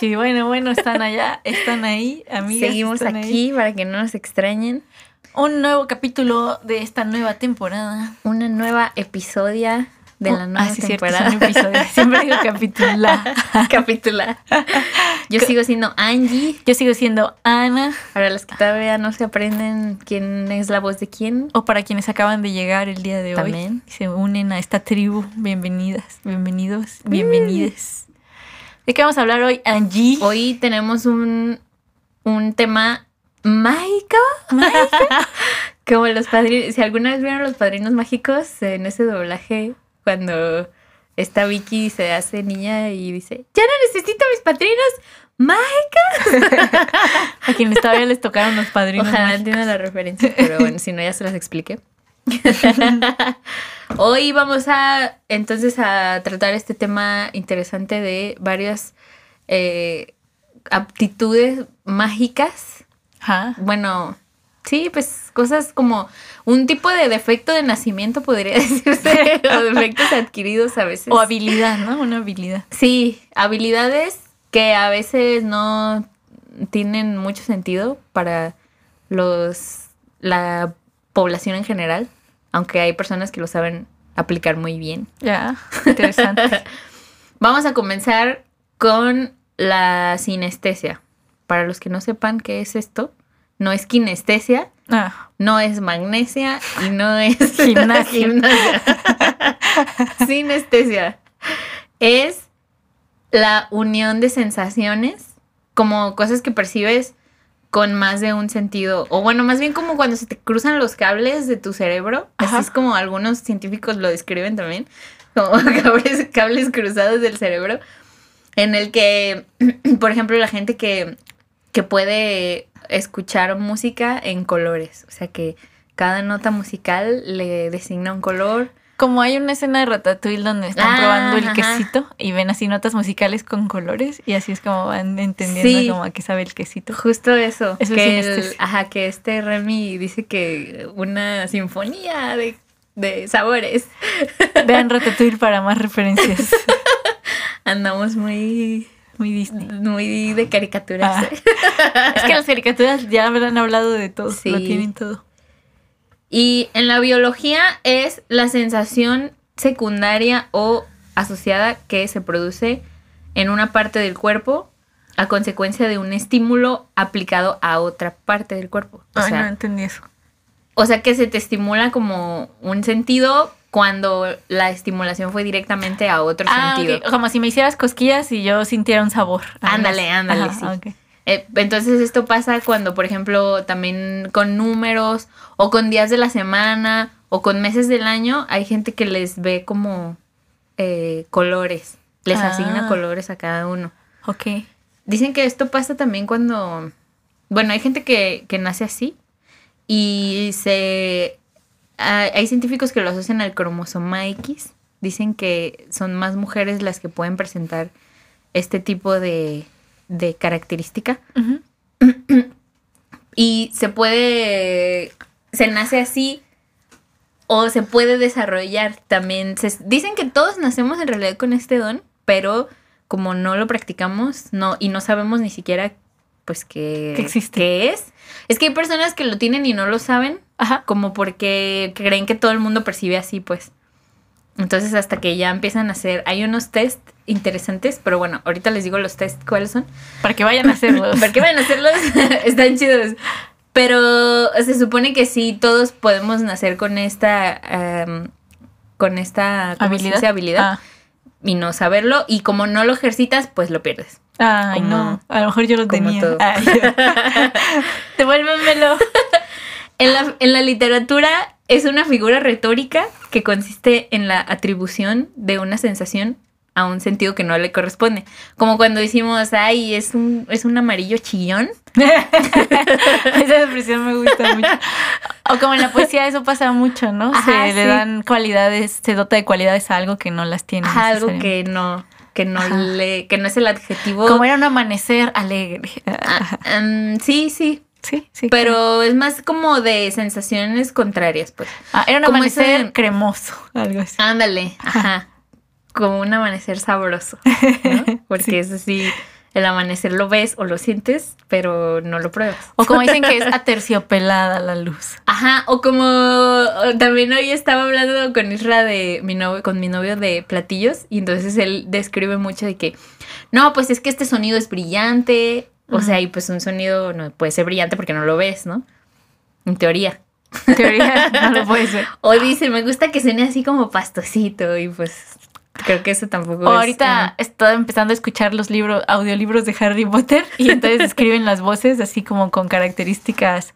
sí, bueno, bueno, están allá, están ahí, amigas. Seguimos están aquí ahí. para que no nos extrañen. Un nuevo capítulo de esta nueva temporada. Una nueva episodia de la Oh, nueva ah, sí, cierto, temporada. son episodios. Siempre digo capítulo. Capítulo. Yo sigo siendo Angie. Yo sigo siendo Ana. Para los que todavía no se aprenden quién es la voz de quién. O para quienes acaban de llegar el día de También. hoy se unen a esta tribu, bienvenidas, bienvenidos, bienvenides. ¿De qué vamos a hablar hoy, Angie? Hoy tenemos un, un tema mágico. Como los padrinos. Si alguna vez vieron los padrinos mágicos en ese doblaje, cuando esta Vicky se hace niña y dice: Ya no necesito mis padrinos mágicos. A quienes todavía les tocaron los padrinos. Ojalá entiendan la referencia, pero bueno, si no, ya se las expliqué. Hoy vamos a entonces a tratar este tema interesante de varias eh, aptitudes mágicas. Ajá. Bueno, sí, pues cosas como un tipo de defecto de nacimiento, podría decirse, o defectos adquiridos a veces. O habilidad, ¿no? Una habilidad. Sí, habilidades que a veces no tienen mucho sentido para los la población en general, aunque hay personas que lo saben aplicar muy bien. Ya, interesante. Vamos a comenzar con la sinestesia. Para los que no sepan qué es esto, no es kinestesia, Ah, no es magnesia y no es Gimnasia. gimnasia. Sinestesia es la unión de sensaciones, como cosas que percibes con más de un sentido, o bueno, más bien como cuando se te cruzan los cables de tu cerebro, Ajá. así es como algunos científicos lo describen también, como cables, cables cruzados del cerebro, en el que, por ejemplo, la gente que, que puede escuchar música en colores, o sea que cada nota musical le designa un color. Como hay una escena de Ratatouille donde están Ah, probando el ajá. quesito y ven así notas musicales con colores y así es como van entendiendo Sí. como a qué sabe el quesito. Justo eso. Eso es que el- sinestesia. ajá, que este Remy dice que una sinfonía de, de sabores. Vean Ratatouille para más referencias. Andamos muy, Muy Disney. muy de caricaturas. Ah. Es que las caricaturas ya habrán hablado de todo, Sí. lo tienen todo. Y en la biología es la sensación secundaria o asociada que se produce en una parte del cuerpo a consecuencia de un estímulo aplicado a otra parte del cuerpo. O Ay, sea, no entendí eso. O sea que se te estimula como un sentido cuando la estimulación fue directamente a otro Ah, sentido. Como si me hicieras cosquillas y yo sintiera un sabor. Ándale, Ajá, ándale, sí. Eh, entonces esto pasa cuando, por ejemplo, también con números o con días de la semana o con meses del año, hay gente que les ve como eh, colores, les Ah. asigna colores a cada uno. Ok. Dicen que esto pasa también cuando, bueno, hay gente que, que nace así y se, ah, hay científicos que lo asocian al cromosoma X. Dicen que son más mujeres las que pueden presentar este tipo de, de característica y se puede, se nace así o se puede desarrollar también. Se- dicen que todos nacemos en realidad con este don, pero como no lo practicamos no y no sabemos ni siquiera pues que, Que existe. qué es. Es que hay personas que lo tienen y no lo saben, Ajá. como porque creen que todo el mundo percibe así, pues. Entonces hasta que ya empiezan a hacer, hay unos test interesantes, pero bueno, ahorita les digo los test cuáles son. Para que vayan a hacerlos. ¿Por qué van a hacerlos? Están chidos. Pero se supone que sí, todos podemos nacer con esta. em, con esta ¿cómo se habilidad. dice? habilidad Ah. y no saberlo. Y como no lo ejercitas, pues lo pierdes. Ay, Como- no. A lo mejor yo lo tenía. Ay, Devuélvemelo. En la, en la literatura es una figura retórica que consiste en la atribución de una sensación a un sentido que no le corresponde. Como cuando decimos, ay, es un, es un amarillo chillón. Esa expresión me gusta mucho. O como en la poesía eso pasa mucho, ¿no? Ajá, se le sí. dan cualidades, se dota de cualidades a algo que no las tiene. Ajá, algo que no, que no Ajá. le, que no es el adjetivo. Como era un amanecer alegre. Mm, sí, sí. Sí, sí. Pero es más como de sensaciones contrarias, pues. Ah, era un como amanecer ese- cremoso, algo así. Ándale, ajá. Como un amanecer sabroso, ¿no? Porque Sí. es así, el amanecer lo ves o lo sientes, pero no lo pruebas. O como dicen que es aterciopelada la luz. Ajá, o como también hoy estaba hablando con Isra de mi novio, con mi novio de platillos, y entonces él describe mucho de que, no, pues es que este sonido es brillante, o sea, y pues un sonido no puede ser brillante porque no lo ves, ¿no? En teoría. En teoría no lo puede ser. O dice, me gusta que suene así como pastosito, y pues creo que eso tampoco O es. ahorita estoy empezando a escuchar los libros, audiolibros de Harry Potter y entonces escriben las voces así como con características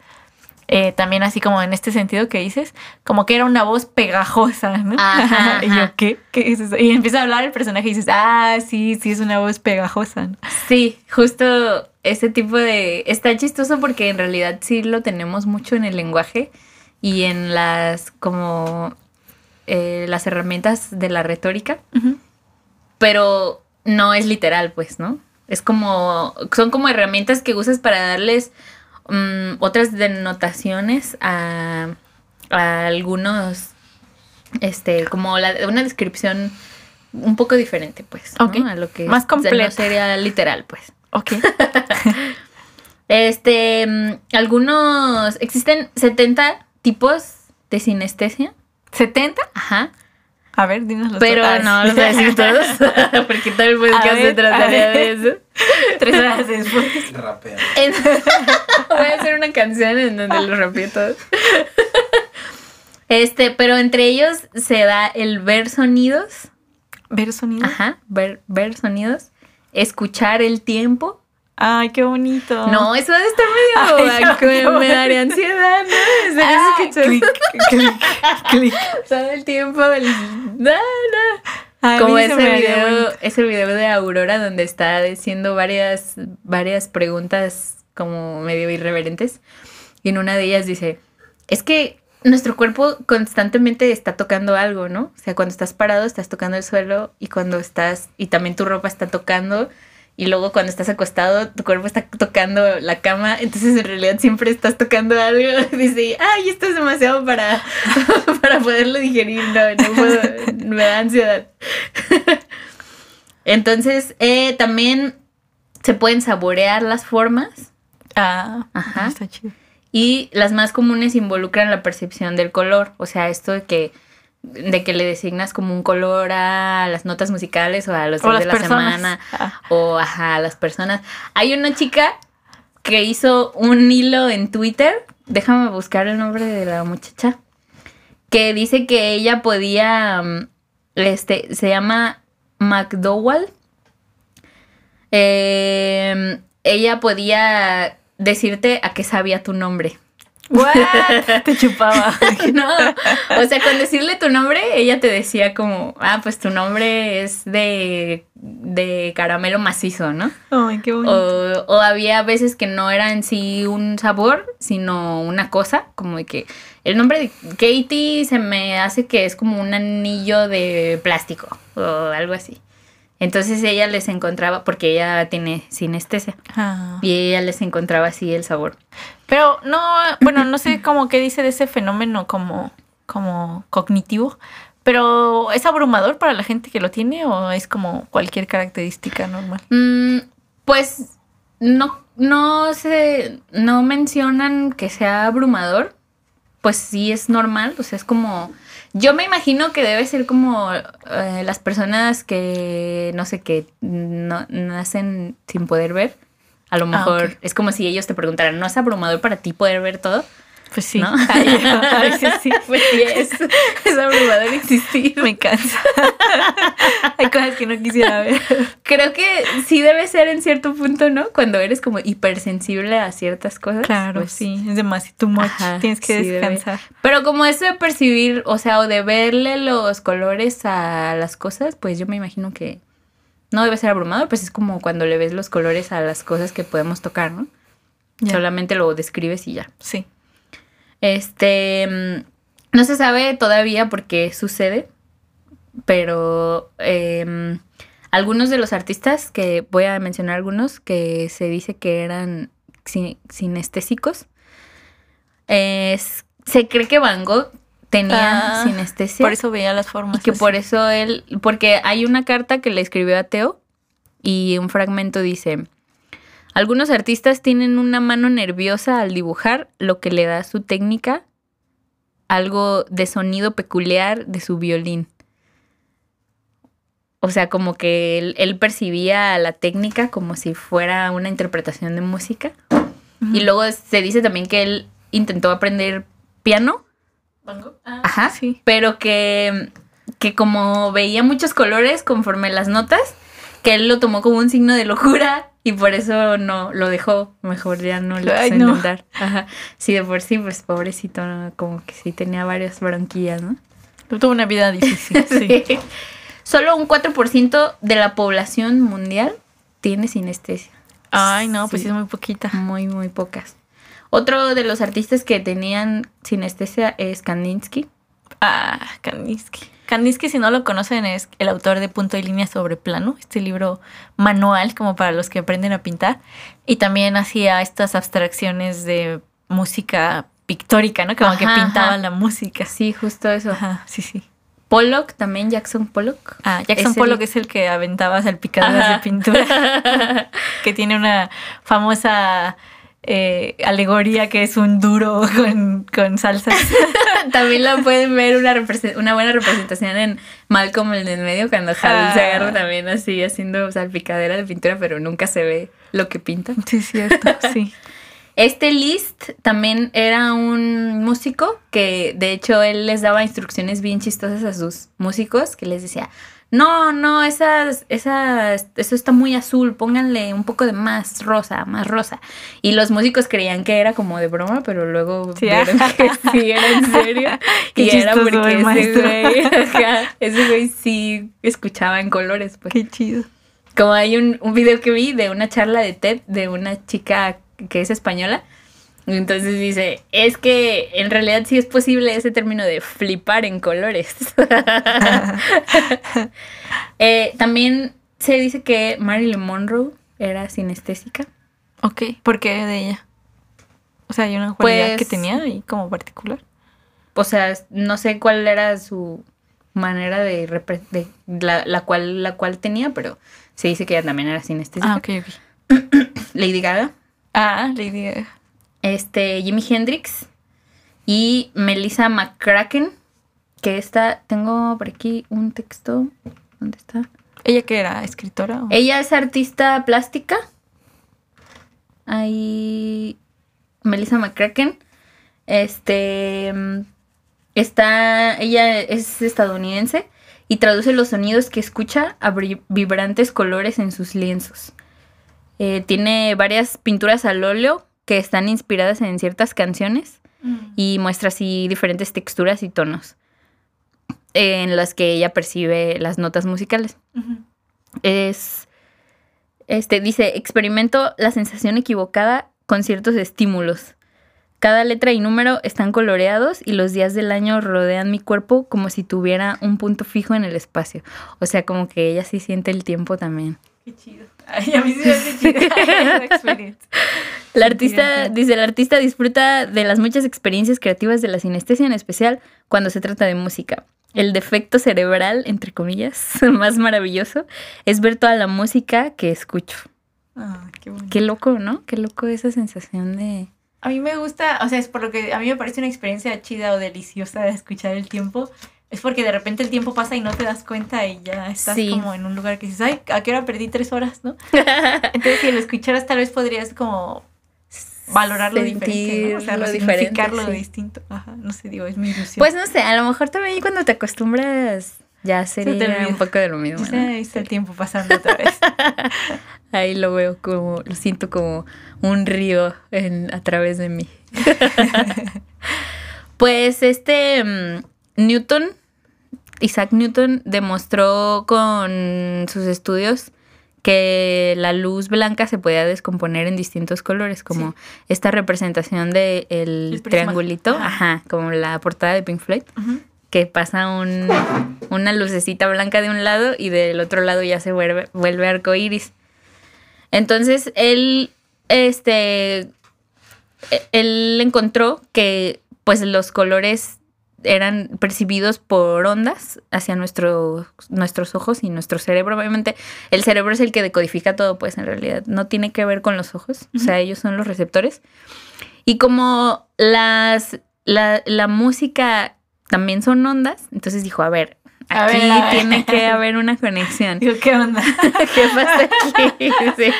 eh, también así como en este sentido que dices, como que era una voz pegajosa, ¿no? Ajá, y yo. ¿qué? ¿Qué es eso? Y empieza a hablar el personaje y dices, ah, sí, sí, es una voz pegajosa. ¿no? Sí, justo ese tipo de... Está chistoso porque en realidad sí lo tenemos mucho en el lenguaje y en las como eh, las herramientas de la retórica, pero no es literal, pues, ¿no? Es como... Son como herramientas que usas para darles mm, otras denotaciones a, a algunos... Este, como la- una descripción un poco diferente, pues. ¿no? Ok. A lo que Más no completa. sería literal, pues. Ok. Este, mm, algunos, existen 70 tipos de sinestesia. ¿70? Ajá. A ver, dinos los Pero todos. no los voy a decir todos. porque todo el podcast se trataría de eso. Tres horas después. Rapea. Voy a hacer una canción en donde lo rapeo todo. Este, pero entre ellos se da el ver sonidos. ¿Ver sonido? Ajá, ver, ver sonidos. Escuchar el tiempo. Ay, qué bonito. No, eso debe estar medio. Ay, no, que me daría ansiedad, ¿no? Ah, clic, clic, clic. todo el tiempo. El... No, no. A Como ese video, ese video de Aurora donde está diciendo varias, varias preguntas como medio irreverentes. Y en una de ellas dice, es que nuestro cuerpo constantemente está tocando algo, ¿no? O sea, cuando estás parado estás tocando el suelo y cuando estás, y también tu ropa está tocando. Y luego cuando estás acostado, tu cuerpo está tocando la cama, entonces en realidad siempre estás tocando algo. Dice, ay, esto es demasiado para, para poderlo digerir, no, no puedo, me da ansiedad. Entonces, eh, también se pueden saborear las formas Ah, Ajá. está chido. y las más comunes involucran la percepción del color. O sea, esto de que, de que le designas como un color a las notas musicales o a los O días de la personas. semana Ah. o ajá, a las personas. Hay una chica que hizo un hilo en Twitter, déjame buscar el nombre de la muchacha, que dice que ella podía, mm, este, se llama McDowell. Eh, ella podía decirte a qué sabía tu nombre. What? Te chupaba. No, o sea, con decirle tu nombre, ella te decía como, ah, pues tu nombre es de, de caramelo macizo, ¿no? Ay, qué bonito. O, o había veces que no era en sí un sabor, sino una cosa, como de que el nombre de Katie se me hace que es como un anillo de plástico o algo así. Entonces ella les encontraba, porque ella tiene sinestesia, Ah. y ella les encontraba así el sabor. Pero no, bueno, no sé cómo qué dice de ese fenómeno como, como cognitivo, pero ¿es abrumador para la gente que lo tiene o es como cualquier característica normal? Mm, pues no, no se, no mencionan que sea abrumador. Pues sí es normal, o sea, es como, yo me imagino que debe ser como eh, las personas que, no sé, que no, nacen sin poder ver. A lo Ah, mejor es como si ellos te preguntaran, ¿no es abrumador para ti poder ver todo? Pues sí, ¿No? Ay, a veces sí. Pues sí, es, es abrumador existir. Me cansa. Hay cosas que no quisiera ver. Creo que sí debe ser en cierto punto, ¿no? Cuando eres como hipersensible a ciertas cosas. Claro, pues, sí, es demasiado too much. Ajá, Tienes que sí, debe. descansar. Pero como eso de percibir, o sea, o de verle los colores a las cosas, pues yo me imagino que no debe ser abrumador, pues es como cuando le ves los colores a las cosas que podemos tocar, ¿no? Ya. Solamente lo describes y ya. Sí. Este, mm, no se sabe todavía por qué sucede, pero em, algunos de los artistas, que voy a mencionar algunos, que se dice que eran sin- sinestésicos, es- se cree que Van Gogh tenía Ah, sinestesia. Por eso veía las formas. Y que así. por eso él, porque hay una carta que le escribió a Teo y un fragmento dice, algunos artistas tienen una mano nerviosa al dibujar, lo que le da a su técnica algo de sonido peculiar de su violín. O sea, como que él, él percibía la técnica como si fuera una interpretación de música. Y luego se dice también que él intentó aprender piano. Ah, Ajá. Sí. pero que, que como veía muchos colores conforme las notas, que él lo tomó como un signo de locura y por eso no lo dejó. Mejor ya no lo Ay, quiso no. intentar. Ajá. Sí, de por sí, pues pobrecito, ¿no? como que sí tenía varias bronquillas, ¿no? Tuvo una vida difícil. sí. Sí. Solo un 4% de la población mundial tiene sinestesia. Ay, no, pues Sí. sí es muy poquita. Muy, muy pocas. Otro de los artistas que tenían sinestesia es Kandinsky. Ah, Kandinsky. Kandinsky, si no lo conocen, es el autor de Punto y Línea sobre Plano, este libro manual como para los que aprenden a pintar. Y también hacía estas abstracciones de música pictórica, ¿no? Como que pintaba ajá. la música. Sí, justo eso. Ajá, sí, sí. Pollock, también Jackson Pollock. Ah, Jackson Es el- Pollock es el que aventaba salpicaduras Ajá. de pintura, que tiene una famosa eh, alegoría que es un duro con, con salsas. También la pueden ver una, buena representación en Malcolm el del medio, cuando Ah. se agarra también así haciendo salpicadera de pintura, pero nunca se ve lo que pinta. Sí, es cierto, sí. Este Liszt también era un músico que de hecho él les daba instrucciones bien chistosas a sus músicos que les decía, no, no, esas, esas, eso está muy azul, pónganle un poco de más rosa, más rosa. Y los músicos creían que era como de broma, pero luego Sí, vieron que sí era en serio. Qué y era porque ese güey, ese güey sí escuchaba en colores, pues. Qué chido. Como hay un, un video que vi de una charla de TED de una chica que es española. Entonces dice, es que en realidad sí es posible ese término de flipar en colores. Eh, también se dice que Marilyn Monroe era sinestésica. Ok, ¿por qué de ella? O sea, hay una cualidad Pues- que tenía ahí como particular. O sea, no sé cuál era su manera de, de la, la cual la cual tenía, pero se dice que ella también era sinestésica. Ah, ok, ok. Lady Gaga. Ah, Lady Gaga. Este, Jimi Hendrix y Melissa McCracken, que esta, tengo por aquí un texto, ¿dónde está? ¿Ella que era? ¿Escritora? o- Ella es artista plástica, ahí, Melissa McCracken, este, está, ella es estadounidense y traduce los sonidos que escucha a vibrantes colores en sus lienzos. Eh, tiene varias pinturas al óleo que están inspiradas en ciertas canciones Mm. y muestra así diferentes texturas y tonos en las que ella percibe las notas musicales. Es, este, dice, experimento la sensación equivocada con ciertos estímulos. Cada letra y número están coloreados y los días del año rodean mi cuerpo como si tuviera un punto fijo en el espacio. O sea, como que ella sí siente el tiempo también. Qué chido. Ay, a mí sí me esa experiencia. La artista, dice, el artista disfruta de las muchas experiencias creativas de la sinestesia, en especial cuando se trata de música. El defecto cerebral, entre comillas, más maravilloso es ver toda la música que escucho. Ah, qué bonito. Qué loco, ¿no? Qué loco esa sensación de... A mí me gusta, o sea, es por lo que a mí me parece una experiencia chida o deliciosa de escuchar el tiempo. Es porque de repente el tiempo pasa y no te das cuenta y ya estás Sí. como en un lugar que dices, ay, ¿a qué hora perdí tres horas, no? Entonces, si lo escucharas, tal vez podrías como valorarlo diferente, ¿no? O sea, sí. distinto. Ajá, no sé, digo, es mi ilusión. Pues no sé, a lo mejor también cuando te acostumbras ya sería olvida. un poco de lo mismo. ¿no? ahí está el tiempo pasando otra vez. Ahí lo veo como, lo siento como un río en, a través de mí. pues este mm, Newton, Isaac Newton, demostró con sus estudios que la luz blanca se podía descomponer en distintos colores, como esta representación de el, triangulito, ajá. como la portada de Pink Floyd, que pasa un, una lucecita blanca de un lado y del otro lado ya se vuelve, vuelve arco iris. Entonces él, este, e, él encontró que pues los colores eran percibidos por ondas hacia nuestro, nuestros ojos y nuestro cerebro. Obviamente, el cerebro es el que decodifica todo, pues en realidad no tiene que ver con los ojos, o sea, ellos son los receptores. Y como las, la, la música también son ondas, entonces dijo, a ver, Aquí tiene que haber una conexión. Digo, ¿qué onda? ¿Qué pasa aquí? Sí.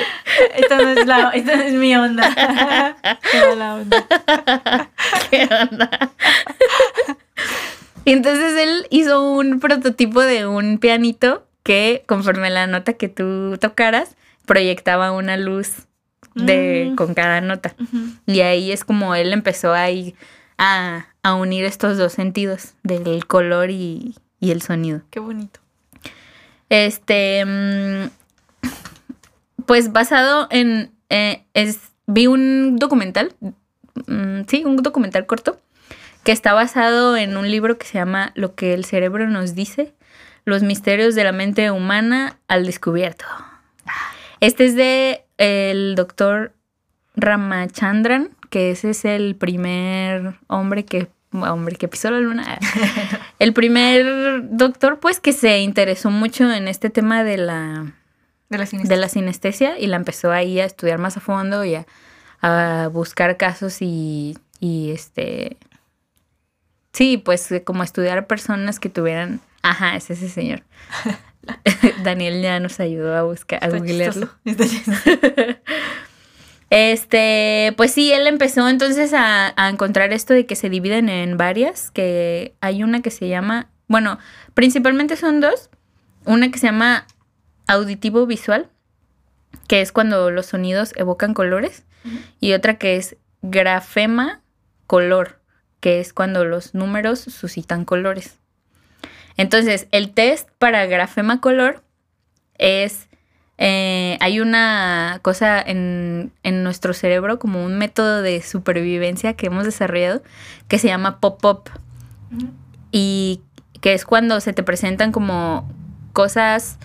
Esta, no es la, esta no es mi onda. ¿Qué la onda? ¿Qué onda? Y entonces él hizo un prototipo de un pianito que conforme la nota que tú tocaras, proyectaba una luz de, mm. con cada nota. Y ahí es como él empezó ahí a, a unir estos dos sentidos del color y, y el sonido. Qué bonito. Este, mm, pues basado en, eh, es, vi un documental, mm, sí, un documental corto, que está basado en un libro que se llama Lo que el cerebro nos dice, los misterios de la mente humana al descubierto. Este es de el doctor Ramachandran, que ese es el primer hombre que hombre que pisó la luna. El primer doctor, pues, que se interesó mucho en este tema de la, de la, sinestesia. De la sinestesia y la empezó ahí a estudiar más a fondo y a, buscar casos y, y, este. Sí, pues como estudiar personas que tuvieran. Ajá, es ese señor. Daniel ya nos ayudó a buscar, a googlearlo. Este, pues sí, él empezó entonces a, encontrar esto de que se dividen en varias, que hay una que se llama, bueno, principalmente son dos, una que se llama auditivo visual, que es cuando los sonidos evocan colores, y otra que es grafema color, que es cuando los números suscitan colores. Entonces, el test para grafema color es eh, hay una cosa en, nuestro cerebro, como un método de supervivencia que hemos desarrollado, que se llama pop-up. Y que es cuando se te presentan como cosas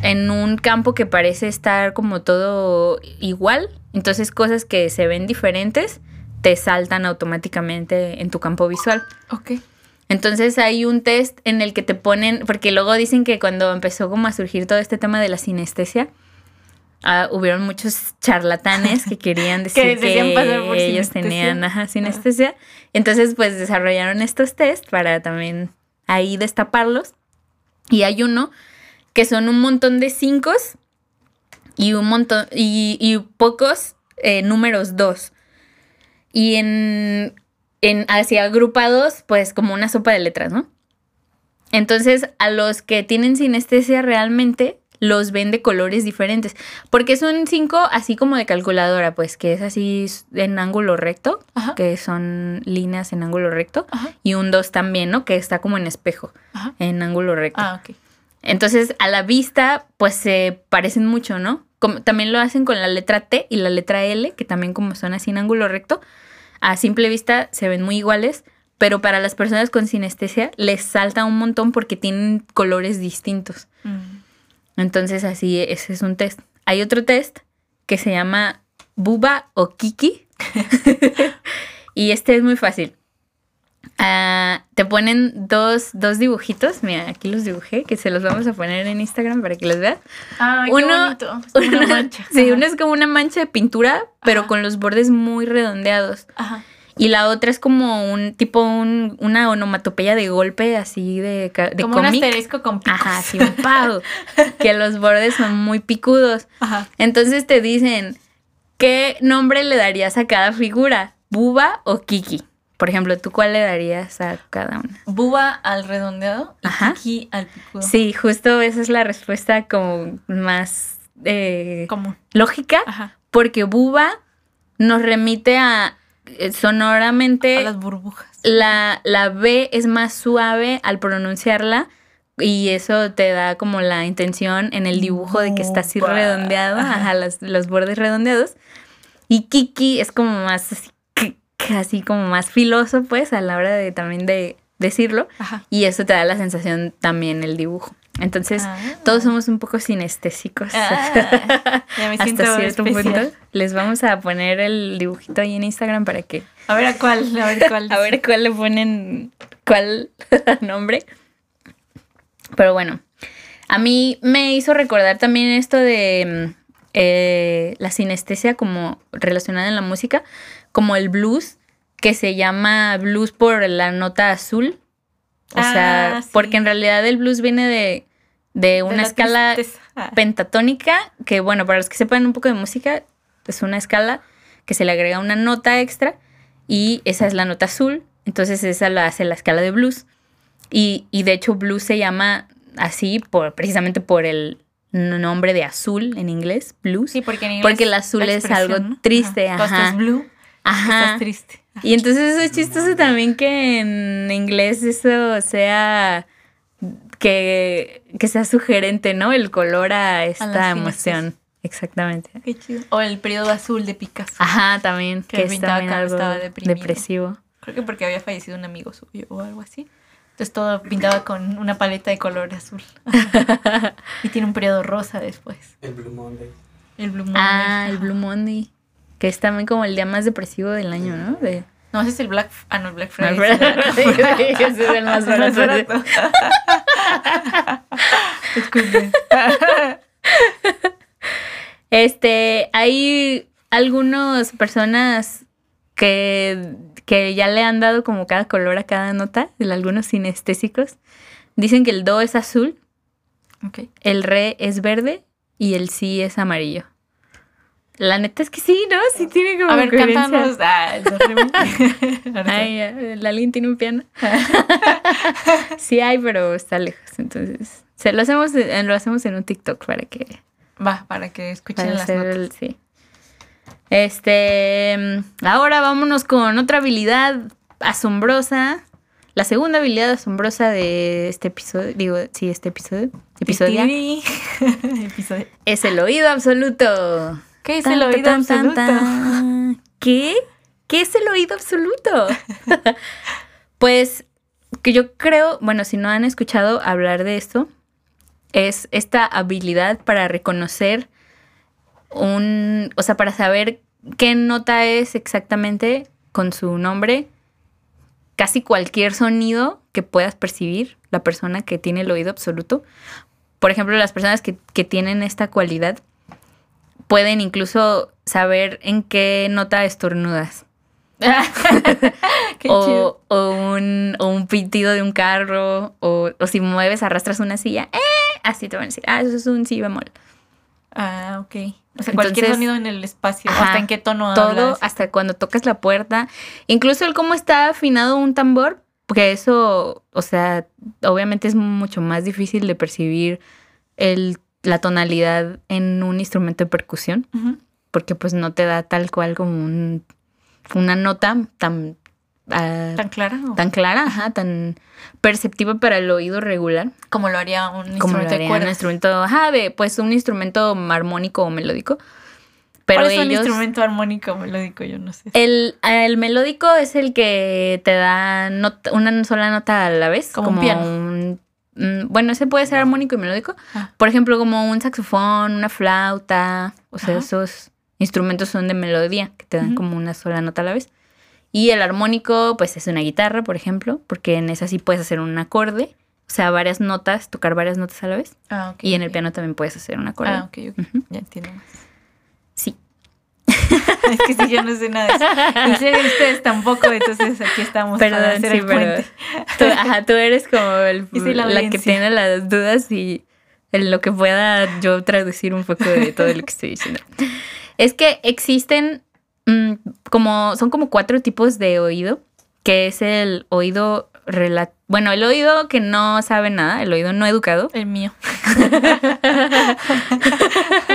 en un campo que parece estar como todo igual. Entonces cosas que se ven diferentes te saltan automáticamente en tu campo visual. Ok. Entonces hay un test en el que te ponen, porque luego dicen que cuando empezó como a surgir todo este tema de la sinestesia, uh, hubieron muchos charlatanes que querían decir que, ellos tenían sinestesia. Entonces pues desarrollaron estos test para también ahí destaparlos. Y hay uno que son un montón de cinco y un montón y, y pocos eh, números dos. Y en en, así agrupados, pues como una sopa de letras, ¿no? Entonces, a los que tienen sinestesia realmente los ven de colores diferentes. Porque son cinco así como de calculadora, pues, que es así en ángulo recto, que son líneas en ángulo recto. Y un dos también, ¿no? Que está como en espejo, en ángulo recto. Ah, ok. Entonces, a la vista, pues se parecen mucho, ¿no? Como, también lo hacen con la letra T y la letra L, que también como son así en ángulo recto, a simple vista se ven muy iguales, pero para las personas con sinestesia les salta un montón porque tienen colores distintos. Mm. Entonces así ese es un test. Hay otro test que se llama Buba o Kiki. y este es muy fácil. Ah, te ponen dos, dos, dibujitos. Mira, aquí los dibujé, que se los vamos a poner en Instagram para que los veas. Ah, uno, qué una mancha. Sí, uno es como una mancha de pintura, pero con los bordes muy redondeados. Ajá. Y la otra es como un tipo, un, una onomatopeya de golpe así de, de Como un asterisco con picos. Ajá, sí, un pavo. que los bordes son muy picudos. Ajá. Entonces te dicen, ¿qué nombre le darías a cada figura? ¿Buba o Kiki? Por ejemplo, ¿tú cuál le darías a cada una? Buba al redondeado y Kiki al picudo. Sí, justo esa es la respuesta como más eh, lógica. Ajá. Porque buba nos remite a eh, sonoramente... A las burbujas. La, la B es más suave al pronunciarla Y eso te da como la intención en el dibujo de que está así redondeado, ajá, los, los bordes redondeados. Y Kiki es como más así, así como más filoso, pues, a la hora de también de decirlo. Ajá. Y eso te da la sensación también el dibujo. Entonces, Ah. todos somos un poco sinestésicos. Ah, ya me siento Hasta cierto especial. punto. Les vamos a poner el dibujito ahí en Instagram para que A ver a cuál, a ver cuál. a ver cuál le ponen, cuál nombre. Pero bueno, a mí me hizo recordar también esto de mm, eh, la sinestesia como relacionada en la música, como el blues, que se llama blues por la nota azul. O Ah, sea, sí. porque en realidad el blues viene de, de De una la escala tristeza. Ah. pentatónica, que bueno, para los que sepan un poco de música, es una escala que se le agrega una nota extra y esa es la nota azul, entonces esa la hace la escala de blues. Y, y de hecho blues se llama así por, precisamente por el nombre de azul en inglés, blues. Sí, porque en inglés Porque el azul es algo triste, ajá. estás blue, Ajá. estás triste. Y entonces eso es chistoso también que en inglés eso sea que, que sea sugerente, ¿no? El color a esta emoción. Exactamente. Qué chido. O el periodo azul de Picasso. Ajá, también, Que que, es pintaba también cuando algo estaba deprimido. depresivo. Creo que porque había fallecido un amigo suyo o algo así. Entonces todo pintaba con una paleta de color azul. y tiene un periodo rosa después. El Blue Monday. El Blue Monday. Ah, el. Blue Monday. Que es también como el día más depresivo del año, ¿no? De... No, ese es el Black... Ah, no, el Black Friday. Black ese es el Friday. Black- Ese es el más barato. Disculpen. Este, hay algunas personas que, que ya le han dado como cada color a cada nota, algunos sinestésicos. Dicen que el do es azul, el re es verde y el si es amarillo. La neta es que sí, ¿no? Sí tiene como A ver, coherencia. cántanos. Ah. Ay, el alguien tiene un piano. sí hay, pero está lejos. Entonces, se lo hacemos, eh, lo hacemos en un TikTok para que Va, para que escuchen para las notas. el- sí. Este, mm, ahora vámonos con otra habilidad asombrosa. La segunda habilidad asombrosa de este episodio, digo, sí, este episodio, episodio. Episodio. es el oído absoluto. ¿Qué es Tan, el oído tan, absoluto? tan. ¿Qué? ¿Qué es el oído absoluto? pues que yo creo, bueno, si no han escuchado hablar de esto, es esta habilidad para reconocer un, o sea, para saber qué nota es exactamente con su nombre, casi cualquier sonido que puedas percibir, la persona que tiene el oído absoluto. Por ejemplo, las personas que, que tienen esta cualidad pueden incluso saber en qué nota estornudas. Qué. O, o un, o un pitido de un carro, o, o si mueves, arrastras una silla, ¡eh! así te van a decir, ah, eso es un si bemol. Ah, ok. O sea, cualquier Entonces, sonido en el espacio. ajá, hasta en qué tono Todo, hablas. hasta cuando tocas la puerta, incluso el cómo está afinado un tambor, porque eso, o sea, obviamente es mucho más difícil de percibir el, la tonalidad en un instrumento de percusión. Porque pues no te da tal cual como un, una nota tan, ah, ¿Tan clara? o tan clara, ajá, tan perceptiva para el oído regular, Como lo haría un como lo instrumento de haría un instrumento, ajá, de pues un instrumento armónico o melódico. Pero ¿Cuál es un instrumento armónico melódico? Yo no sé. el, el melódico es el que te da una sola nota a la vez, Como un piano. un- bueno, ese puede ser armónico y melódico. Ah. Por ejemplo, como un saxofón, una flauta, o sea, Ajá. esos instrumentos son de melodía, que te dan como una sola nota a la vez. Y el armónico, pues es una guitarra, por ejemplo, porque en esa sí puedes hacer un acorde, o sea, varias notas, tocar varias notas a la vez. Ah. Y en el piano también puedes hacer un acorde. Ah, ok, ok. Ya entiendo más. Es que sí, yo no sé nada de eso. Y ustedes tampoco, entonces aquí estamos para Perdón, hacer sí, el puente. tú, ajá, tú eres como el- la la, que tiene las dudas y en lo que pueda yo traducir un poco de todo lo que estoy diciendo. Es que existen mm, como, son como cuatro tipos de oído, que es el oído bueno, el oído que no sabe nada, el oído no educado. El mío.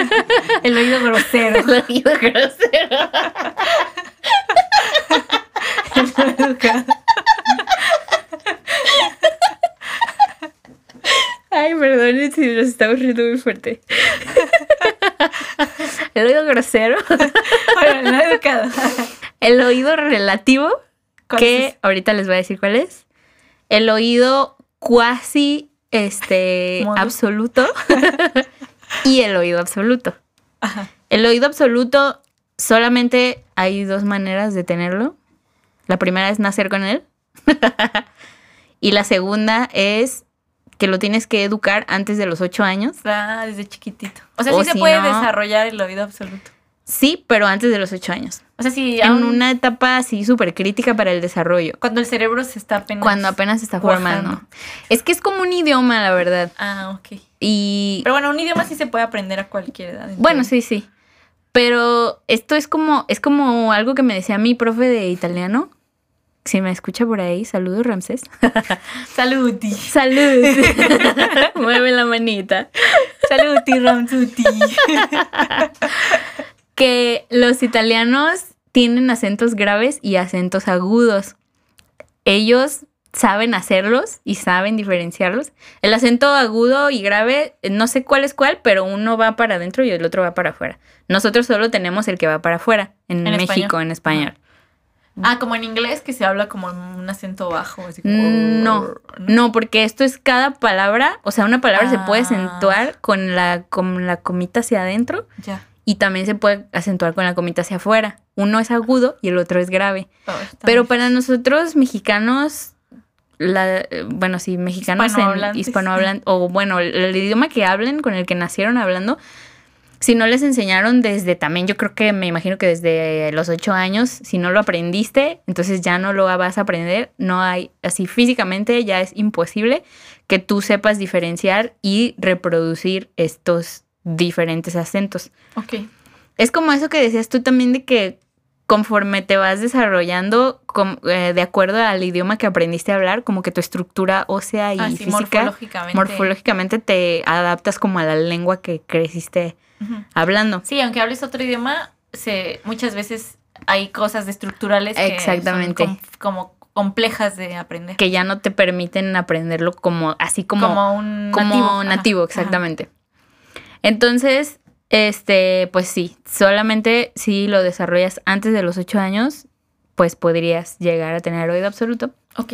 oído grosero. El oído grosero. El oído educado. y nos estamos riendo muy fuerte. el oído grosero. Bueno, no educado. El oído relativo, ¿Cuál que es? ahorita les voy a decir cuál es. El oído cuasi este Modo. absoluto y el oído absoluto. Ajá. El oído absoluto solamente hay dos maneras de tenerlo. La primera es nacer con él. y la segunda es que lo tienes que educar antes de los ocho años. Ah, desde chiquitito. O sea, O sí se si puede no- desarrollar el oído absoluto. Sí, pero antes de los ocho años. O sea, sí, En aún una etapa así súper crítica para el desarrollo. cuando el cerebro se está apenas. Cuando apenas se está formando. Es que es como un idioma, la verdad. Ah, ok. Y Pero bueno, un idioma sí se puede aprender a cualquier edad. en bueno, sí, sí. Pero esto es como, es como algo que me decía mi profe de italiano. Si me escucha por ahí, saludos Ramsés. Saluti. Salud. Mueve la manita. Saluti, Ramsuti. Que los italianos tienen acentos graves y acentos agudos. Ellos saben hacerlos y saben diferenciarlos. El acento agudo y grave, eh, no sé cuál es cuál, pero uno va para adentro y el otro va para afuera. Nosotros solo tenemos el que va para afuera, en, En México, español. en español. Ah, como en inglés que se habla como un acento bajo. así como- Mm, No, no, porque esto es cada palabra, o sea, una palabra se puede Ah. acentuar con la, con la comita hacia adentro Ya. y también se puede acentuar con la comita hacia afuera. Uno es agudo y el otro es grave. Oh, Pero para nosotros mexicanos, la, eh, bueno, sí, mexicanos en hispanohablantes, o bueno, el, el idioma que hablen, con el que nacieron hablando, si no les enseñaron desde también, yo creo que me imagino que desde los ocho años, si no lo aprendiste, entonces ya no lo vas a aprender. No hay, así físicamente ya es imposible que tú sepas diferenciar y reproducir estos diferentes acentos. Ok. Es como eso que decías tú también de que conforme te vas desarrollando com- eh, de acuerdo al idioma que aprendiste a hablar, como que tu estructura ósea y física, morfológicamente. morfológicamente te adaptas como a la lengua que creciste hablando. Sí, aunque hables otro idioma, se, muchas veces hay cosas estructurales que Exactamente. son com- como complejas de aprender. Que ya no te permiten aprenderlo como así como, como un como nativo. nativo, Ajá, exactamente. Entonces, este, pues sí, solamente si lo desarrollas antes de los ocho años, pues podrías llegar a tener oído absoluto. Ok.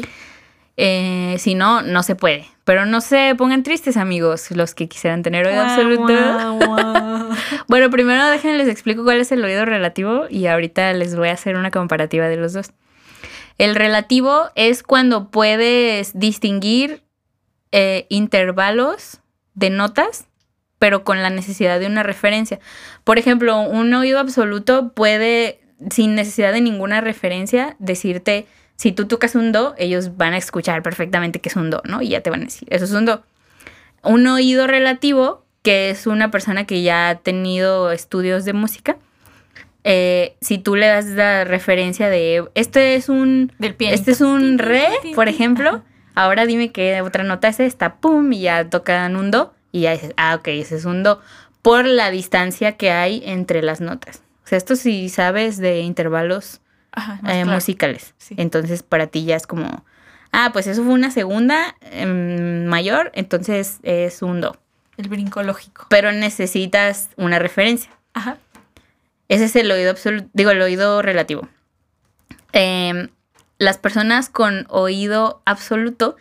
Eh, si no, no se puede. Pero no se pongan tristes, amigos, los que quisieran tener oído absoluto. guau. Bueno, primero déjenme les explico cuál es el oído relativo y ahorita les voy a hacer una comparativa de los dos. El relativo es cuando puedes distinguir eh, intervalos de notas, pero con la necesidad de una referencia. Por ejemplo, un oído absoluto puede, sin necesidad de ninguna referencia, decirte, si tú tocas un do, ellos van a escuchar perfectamente que es un do, ¿no? Y ya te van a decir, eso es un do. Un oído relativo, que es una persona que ya ha tenido estudios de música, eh, si tú le das la referencia de, este es un, Del este es un re, por ejemplo, ahora dime qué otra nota es esta, pum, y ya tocan un do, y ya dices, ah, ok, ese es un do, por la distancia que hay entre las notas. O sea, esto sí sabes de intervalos Ajá, eh, claro. musicales. Sí. Entonces, para ti ya es como, ah, pues eso fue una segunda em, mayor, entonces es un do. El brinco lógico. Pero necesitas una referencia. Ajá. Ese es el oído absoluto, digo, el oído relativo. Em, las personas con oído absoluto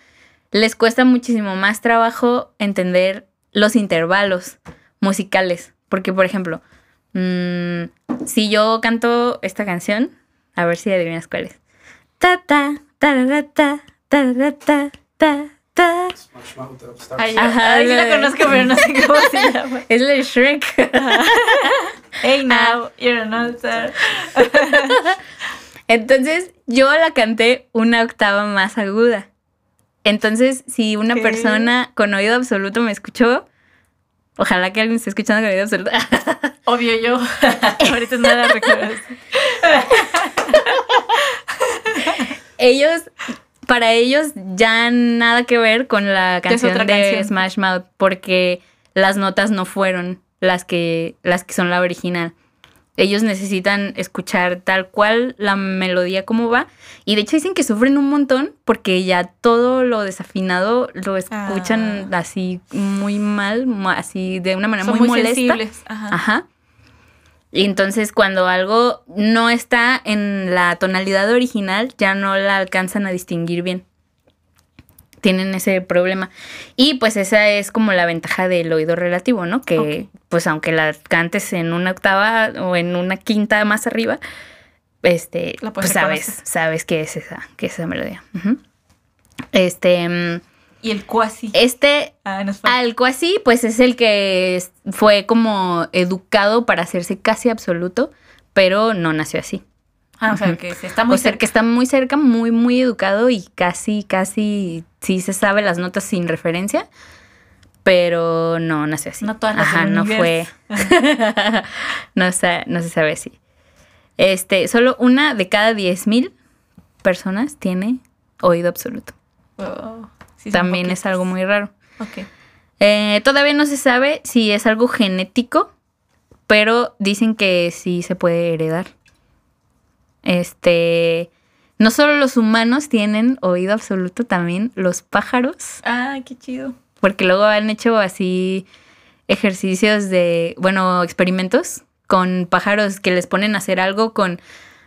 les cuesta muchísimo más trabajo entender los intervalos musicales. Porque, por ejemplo, mm, si yo canto esta canción, a ver si adivinas cuál es. Ta ta, tararata, ta ta. Smash Mouth Upstart. Ay, Ajá, ay, sí la conozco, pero no sé cómo se llama. Es la Shrek. Hey now, you're not star. Entonces yo la canté una octava más aguda. Entonces, si una persona con oído absoluto me escuchó, ojalá que alguien esté escuchando con oído absoluto. Obvio yo. Ahorita nada recuerdo. ellos, para ellos, ya nada que ver con la canción de canción. Smash Mouth, porque las notas no fueron las que, las que son la original. Ellos necesitan escuchar tal cual la melodía como va. Y de hecho dicen que sufren un montón porque ya todo lo desafinado lo escuchan Ah. así muy mal, así de una manera Son muy, muy molesta. sensibles. Ajá. Ajá. Y entonces cuando algo no está en la tonalidad original, ya no la alcanzan a distinguir bien. Tienen ese problema. Y pues esa es como la ventaja del oído relativo, ¿no? Que. Pues aunque la cantes en una octava o en una quinta más arriba, este, La pues sabes, sabes que es esa, que es esa melodía. Este, mm, Y el cuasi. este Ah, algo así, pues es el que fue como educado para hacerse casi absoluto, pero no nació así. Ah, o sea, que está muy o sea, cerca. que está muy cerca, muy, muy educado y casi, casi sí se sabe las notas sin referencia, pero no nació así. No todas las Ajá, no fue. no, sa- no se sabe así. Este, solo una de cada 10.000 personas tiene oído absoluto. Oh, sí, También es algo muy raro. Eh, todavía no se sabe si es algo genético, pero dicen que sí se puede heredar. Este, no solo los humanos tienen oído absoluto, también los pájaros, Ah, qué chido. Porque luego han hecho así ejercicios de, bueno, experimentos con pájaros que les ponen a hacer algo con,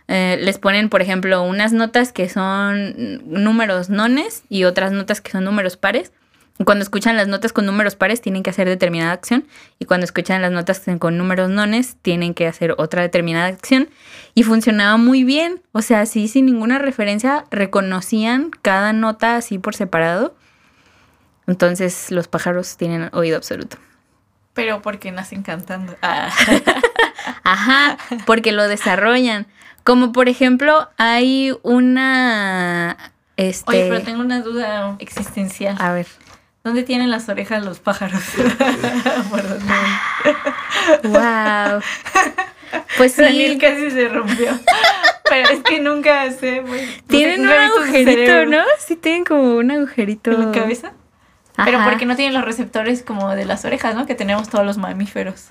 eh, les ponen, por ejemplo, unas notas que son números nones y otras notas que son números pares. Cuando escuchan las notas con números pares tienen que hacer determinada acción y cuando escuchan las notas con números nones tienen que hacer otra determinada acción y funcionaba muy bien, o sea, así sin ninguna referencia reconocían cada nota así por separado. Entonces los pájaros tienen oído absoluto. Pero porque nacen cantando. Ah. Ajá, porque lo desarrollan. Como por ejemplo, hay una este Oye, pero tengo una duda existencial. a ver. ¿Dónde tienen las orejas los pájaros? Perdón. Wow. Pues Daniel sí, casi se rompió. Pero es que nunca sé, sé, tienen un agujerito. ¿no? Sí tienen como un agujerito ¿En la cabeza? Pero Ajá. porque no tienen los receptores como de las orejas, ¿no? Que tenemos todos los mamíferos.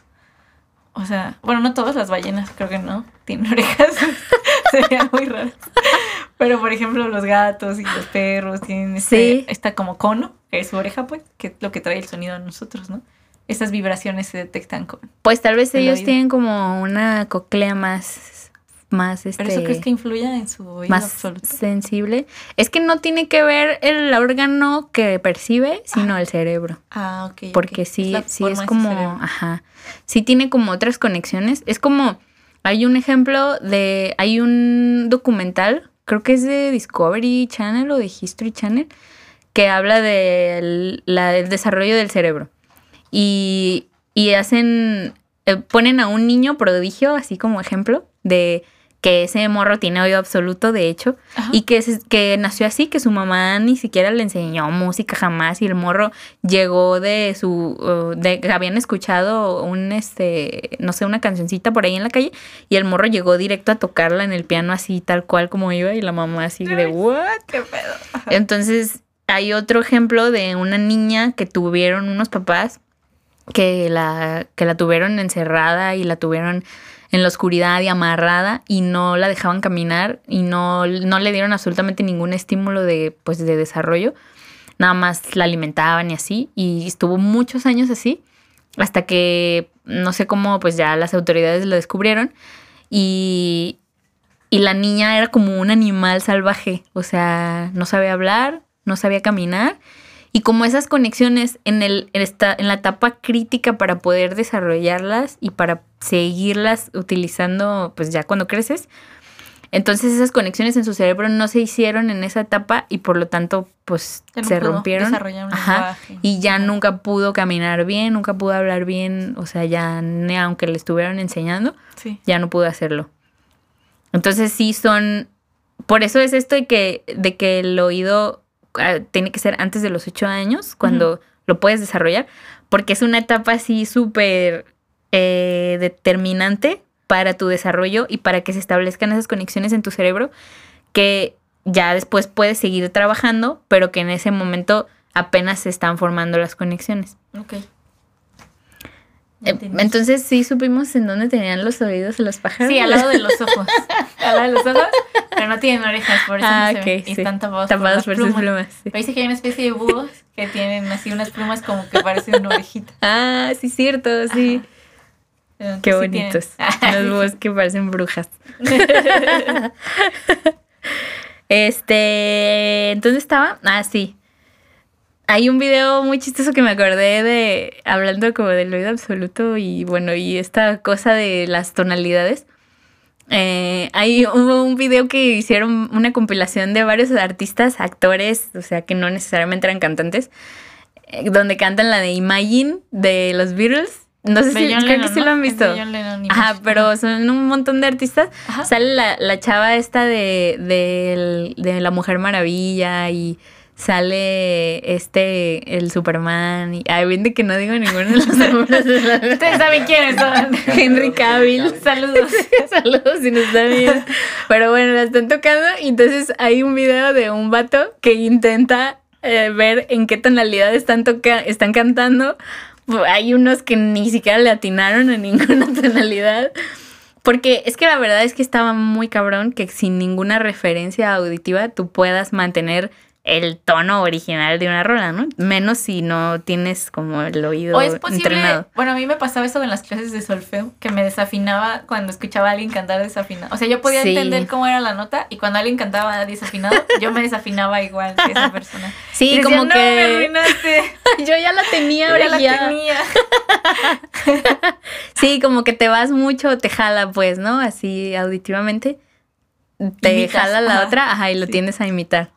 O sea, bueno, no todas las ballenas, creo que no. Tienen orejas. Sería muy raro. Pero por ejemplo, los gatos y los perros tienen este, Sí. esta como cono, que es su oreja, pues, que es lo que trae el sonido a nosotros, ¿no? Estas vibraciones se detectan con. Pues tal vez el ellos oído. tienen como una coclea más más este ¿Pero eso crees que influya en su oído más absoluto? sensible. Es que no tiene que ver el órgano que percibe, sino el cerebro. Ah, ok. porque sí, sí es de como, ajá, sí tiene como otras conexiones. Es como, hay un ejemplo de, hay un documental, creo que es de Discovery Channel o de History Channel, que habla del del desarrollo del cerebro. Y, y hacen, eh, ponen a un niño prodigio, así como ejemplo, de que ese morro tiene oído absoluto, de hecho, Ajá. y que, se- que nació así, que su mamá ni siquiera le enseñó música jamás y el morro llegó de su, de que habían escuchado un, este, no sé, una cancioncita por ahí en la calle y el morro llegó directo a tocarla en el piano así tal cual como iba y la mamá así de. ¿what? ¿Qué pedo? Entonces, hay otro ejemplo de una niña que tuvieron unos papás que la, que la tuvieron encerrada y la tuvieron en la oscuridad y amarrada y no la dejaban caminar y no, no le dieron absolutamente ningún estímulo de, pues, de desarrollo. Nada más la alimentaban y así. Y estuvo muchos años así hasta que no sé cómo, pues ya las autoridades lo descubrieron y, y la niña era como un animal salvaje, o sea, no sabía hablar, no sabía caminar. Y como esas conexiones en, el, en, la etapa crítica para poder desarrollarlas y para seguirlas utilizando, pues ya cuando creces, entonces esas conexiones en su cerebro no se hicieron en esa etapa y por lo tanto, pues Ya no se pudo rompieron. Ajá. Y ya nunca pudo caminar bien, nunca pudo hablar bien, o sea, ya ni aunque le estuvieron enseñando, Sí. ya no pudo hacerlo. Entonces sí son, por eso es esto de que, de que el oído tiene que ser antes de los ocho años, cuando lo puedes desarrollar, porque es una etapa así súper eh, determinante para tu desarrollo y para que se establezcan esas conexiones en tu cerebro que ya después puedes seguir trabajando, pero que en ese momento apenas se están formando las conexiones. Ok. Eh. Entonces sí supimos en dónde tenían los oídos los pájaros. Sí, al lado de los ojos. al lado de los ojos, pero no tienen orejas, por eso Ah, no se ven. ok, Y están tapados, Tapados por, sus plumas. plumas, sí. Pero dice que hay una especie de búhos que tienen así unas plumas como que parecen una orejita. Ah, sí, cierto, sí. Entonces, Qué sí bonitos. tienen. Los búhos que parecen brujas. este, ¿dónde estaba? Ah, sí. Hay un video muy chistoso que me acordé de hablando como del oído absoluto y bueno, y esta cosa de las tonalidades. Eh, hay hubo un video que hicieron una compilación de varios artistas, actores, o sea, que no necesariamente eran cantantes, eh, donde cantan la de Imagine de los Beatles. No sé De si John creo Lennon, que sí ¿no? lo han visto. de Lennon Ajá, pero son un montón de artistas. Ajá. Sale la, la chava esta de, del- de la Mujer Maravilla y sale este, el Superman. Y, ay, bien de que no digo ninguno de los nombres. Ustedes saben quiénes son. Henry Cavill. Saludos. Saludos si nos está viendo. Pero bueno, la están tocando y entonces hay un video de un vato que intenta eh, ver en qué tonalidad están, toca están cantando. Hay unos que ni siquiera le atinaron a ninguna tonalidad. Porque es que la verdad es que estaba muy cabrón que sin ninguna referencia auditiva tú puedas mantener el tono original de una rola, ¿no? Menos si no tienes como el oído O es posible, entrenado. bueno, a mí me pasaba eso en las clases de solfeo, que me desafinaba cuando escuchaba a alguien cantar desafinado. O sea, yo podía Sí. entender cómo era la nota y cuando alguien cantaba desafinado, yo me desafinaba igual que esa persona. Sí, Y decía, como "No, que- me arruinaste. Yo ya la tenía, Yo ya la tenía. Sí, como que te vas mucho, te jala, pues, ¿no? Así auditivamente. Te Imitas, jala la ajá, otra, ajá, y lo sí. tienes a imitar.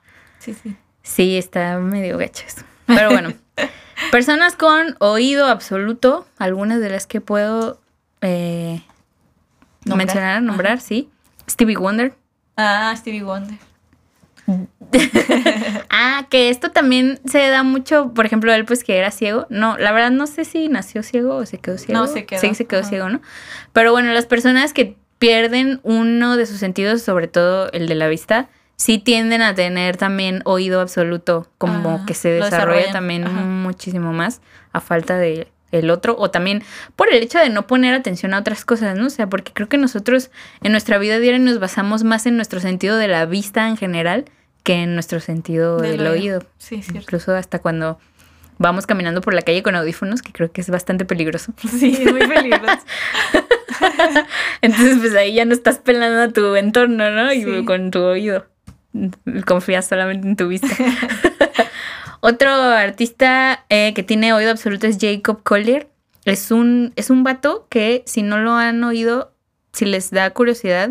Sí, sí. Sí, está medio gacho eso. Pero bueno. Personas con oído absoluto, algunas de las que puedo eh, Nombrar. mencionar, nombrar, sí. Stevie Wonder. Ah, Stevie Wonder. Ah, que esto también se da mucho, por ejemplo, él pues que era ciego. No, la verdad no sé si nació ciego o se quedó ciego. No, se quedó. Sí, se quedó Ajá. ciego, ¿no? Pero bueno, las personas que pierden uno de sus sentidos, sobre todo el de la vista, sí tienden a tener también oído absoluto, como Ah, que se desarrolla también Ajá. muchísimo más a falta de el otro o también por el hecho de no poner atención a otras cosas, ¿no? O sea, porque creo que nosotros en nuestra vida diaria nos basamos más en nuestro sentido de la vista en general que en nuestro sentido del, oído. Sí, cierto. Incluso hasta cuando vamos caminando por la calle con audífonos, que creo que es bastante peligroso. Sí, es muy peligroso. Entonces, pues ahí ya no estás pelando a tu entorno, ¿no? Y con tu oído. Confías solamente en tu vista. Otro artista eh, que tiene oído absoluto es Jacob Collier. Es un, es un vato que, si no lo han oído, si les da curiosidad,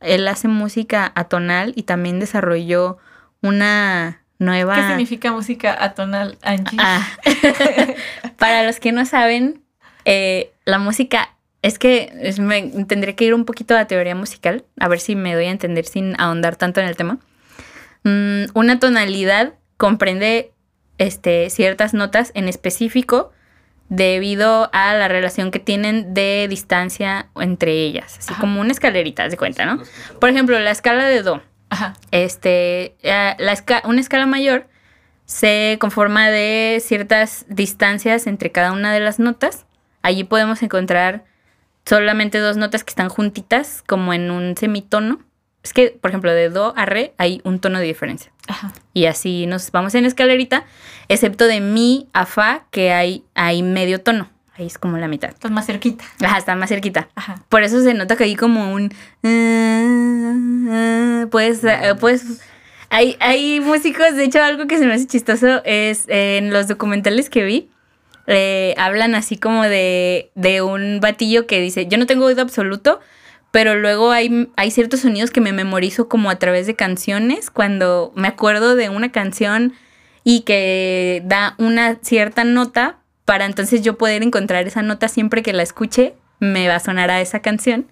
él hace música atonal y también desarrolló una nueva... ¿Qué significa música atonal, Angie? Ah. Para los que no saben, eh, la música es que es- me, tendré que ir un poquito a la teoría musical, a ver si me doy a entender sin ahondar tanto en el tema. Mm, una tonalidad comprende este, ciertas notas en específico debido a la relación que tienen de distancia entre ellas, así Ajá. como una escalerita, haz de cuenta, ¿no? Por ejemplo, la escala de Do. Ajá. Este, eh, la esca- una escala mayor se conforma de ciertas distancias entre cada una de las notas. Allí podemos encontrar solamente dos notas que están juntitas, como en un semitono. Es que, por ejemplo, de do a re hay un tono de diferencia. Ajá. Y así nos vamos en escalerita, excepto de mi a fa, que hay, hay medio tono. Ahí es como la mitad. Estás más cerquita. Ajá, está más cerquita. Ajá. Por eso se nota que hay como un... Pues, pues... Hay, hay músicos, de hecho algo que se me hace chistoso es eh, en los documentales que vi, eh, hablan así como de, de un batillo que dice, yo no tengo oído absoluto, pero luego hay, hay ciertos sonidos que me memorizo como a través de canciones, cuando me acuerdo de una canción y que da una cierta nota, para entonces yo poder encontrar esa nota siempre que la escuche, me va a sonar a esa canción.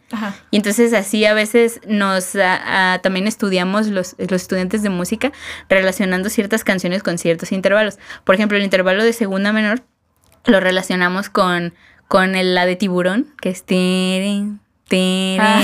Y entonces así a veces nos a, a, también estudiamos los, los, estudiantes de música relacionando ciertas canciones con ciertos intervalos. Por ejemplo, el intervalo de segunda menor lo relacionamos con, con el, la de tiburón, que es... Tirin, la.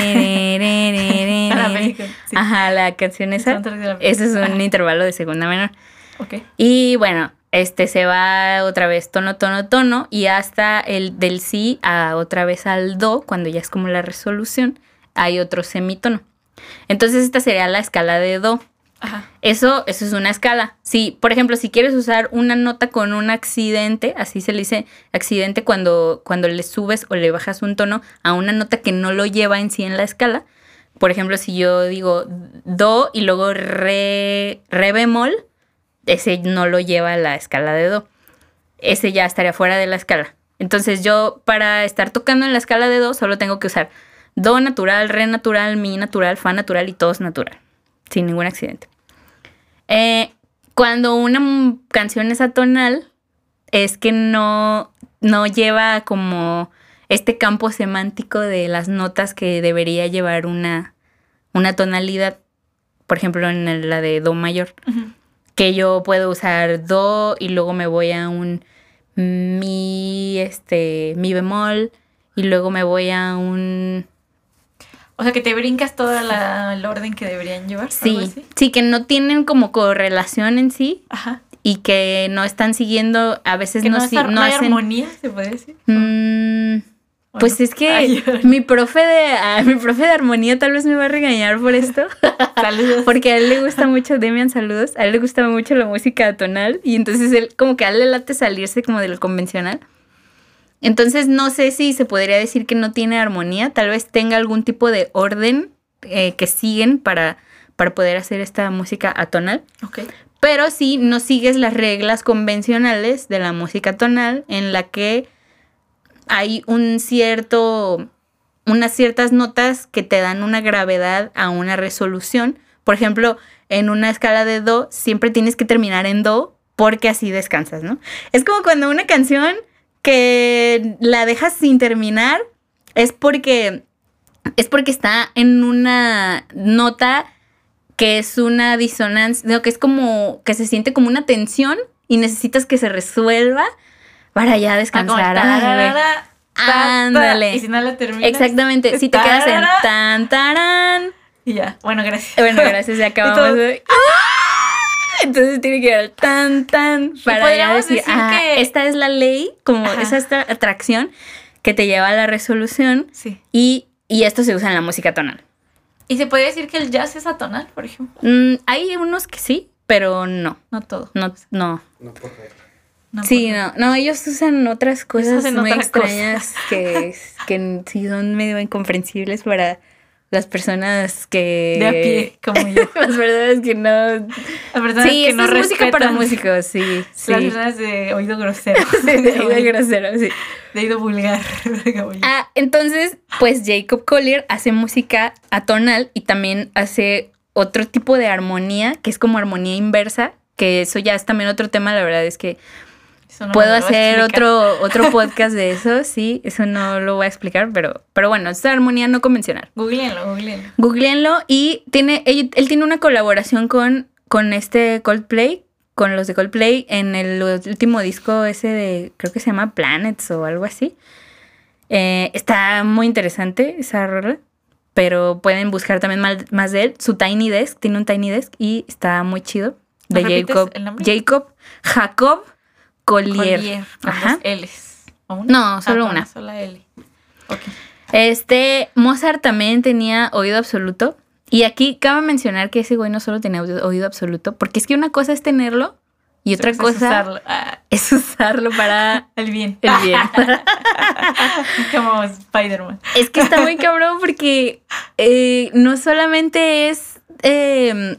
Ajá, la canción esa. Ese es un intervalo de segunda menor. Ok. Y bueno, este se va otra vez tono, tono, tono y hasta el del si a otra vez al do, cuando ya es como la resolución, hay otro semitono. Entonces esta sería la escala de do. Eso, eso es una escala. Si, por ejemplo, si quieres usar una nota con un accidente, así se le dice accidente cuando, cuando le subes o le bajas un tono a una nota que no lo lleva en sí en la escala. Por ejemplo, si yo digo do y luego re, re bemol, ese no lo lleva a la escala de do. Ese ya estaría fuera de la escala. Entonces yo para estar tocando en la escala de do solo tengo que usar do natural, re natural, mi natural, fa natural y todos natural sin ningún accidente. Eh, cuando una canción es atonal, es que no, no lleva como este campo semántico de las notas que debería llevar una, una tonalidad. Por ejemplo, en la de Do mayor, que yo puedo usar Do y luego me voy a un Mi, este, Mi bemol y luego me voy a un O sea, que te brincas todo el orden que deberían llevar. Sí, sí, que no tienen como correlación en sí Ajá. y que no están siguiendo, a veces Que no, no, si- no hay hacen... armonía, se puede decir. Mm, ¿O pues no? es que Ay, mi profe de ah, mi profe de armonía tal vez me va a regañar por esto, Saludos. porque a él le gusta mucho, Demian, saludos, a él le gusta mucho la música tonal y entonces él como que a él le late salirse como de lo convencional. Entonces no sé si se podría decir que no tiene armonía, tal vez tenga algún tipo de orden eh, que siguen para, para poder hacer esta música atonal. Ok. Pero si no sigues las reglas convencionales de la música tonal en la que hay un cierto, unas ciertas notas que te dan una gravedad a una resolución. Por ejemplo, en una escala de do siempre tienes que terminar en do porque así descansas, ¿no? Es como cuando una canción que la dejas sin terminar es porque es porque está en una nota que es una disonancia, no, que es como que se siente como una tensión y necesitas que se resuelva para ya Ah, descansar. Ándale. Y si no la terminas. Exactamente, si te quedas en tan tarán. Y ya. Bueno, gracias. Bueno, gracias, ya acabamos. Entonces tiene que ir tan tan para ya decir, decir ah, que- esta es la ley, como Ajá. esa esta atracción que te lleva a la resolución Sí. y, y esto se usa en la música tonal. Y se podría decir que el jazz es atonal, por ejemplo. Mm, hay unos que sí, pero no, No todo. no, no. No por regla. No Sí, no, no, ellos usan otras cosas hacen muy extrañas que, que sí son medio incomprensibles para las personas que... De a pie, como yo. las personas que no... Las personas Sí, que no es música para músicos, sí, sí. Las personas de oído grosero. De oído grosero, sí. De oído vulgar. Ah, entonces, pues Jacob Collier hace música atonal y también hace otro tipo de armonía, que es como armonía inversa, que eso ya es también otro tema, la verdad es que no puedo hacer otro, otro podcast de eso, sí, eso no lo voy a explicar, pero, pero bueno, es armonía no convencional. Googleenlo, googleenlo. Googleenlo y tiene, él, él tiene una colaboración con, con este Coldplay, con los de Coldplay en el último disco ese de, creo que se llama Planets o algo así. Eh, está muy interesante esa rola, pero pueden buscar también mal- más, de él. Su Tiny Desk, tiene un Tiny Desk y está muy chido. De ¿Me repites Jacob? Jacob, Jacob Collier. Collier, con Ajá. dos L's. ¿O una? No, solo con una. sola L. Ok. Este, Mozart también tenía oído absoluto. Y aquí cabe mencionar que ese güey no solo tenía oído, absoluto, porque es que una cosa es tenerlo y otra cosa es cosa usarlo. Ah, es usarlo para el bien. el bien. Como Spider-Man. es que está muy cabrón porque eh, no solamente es, eh,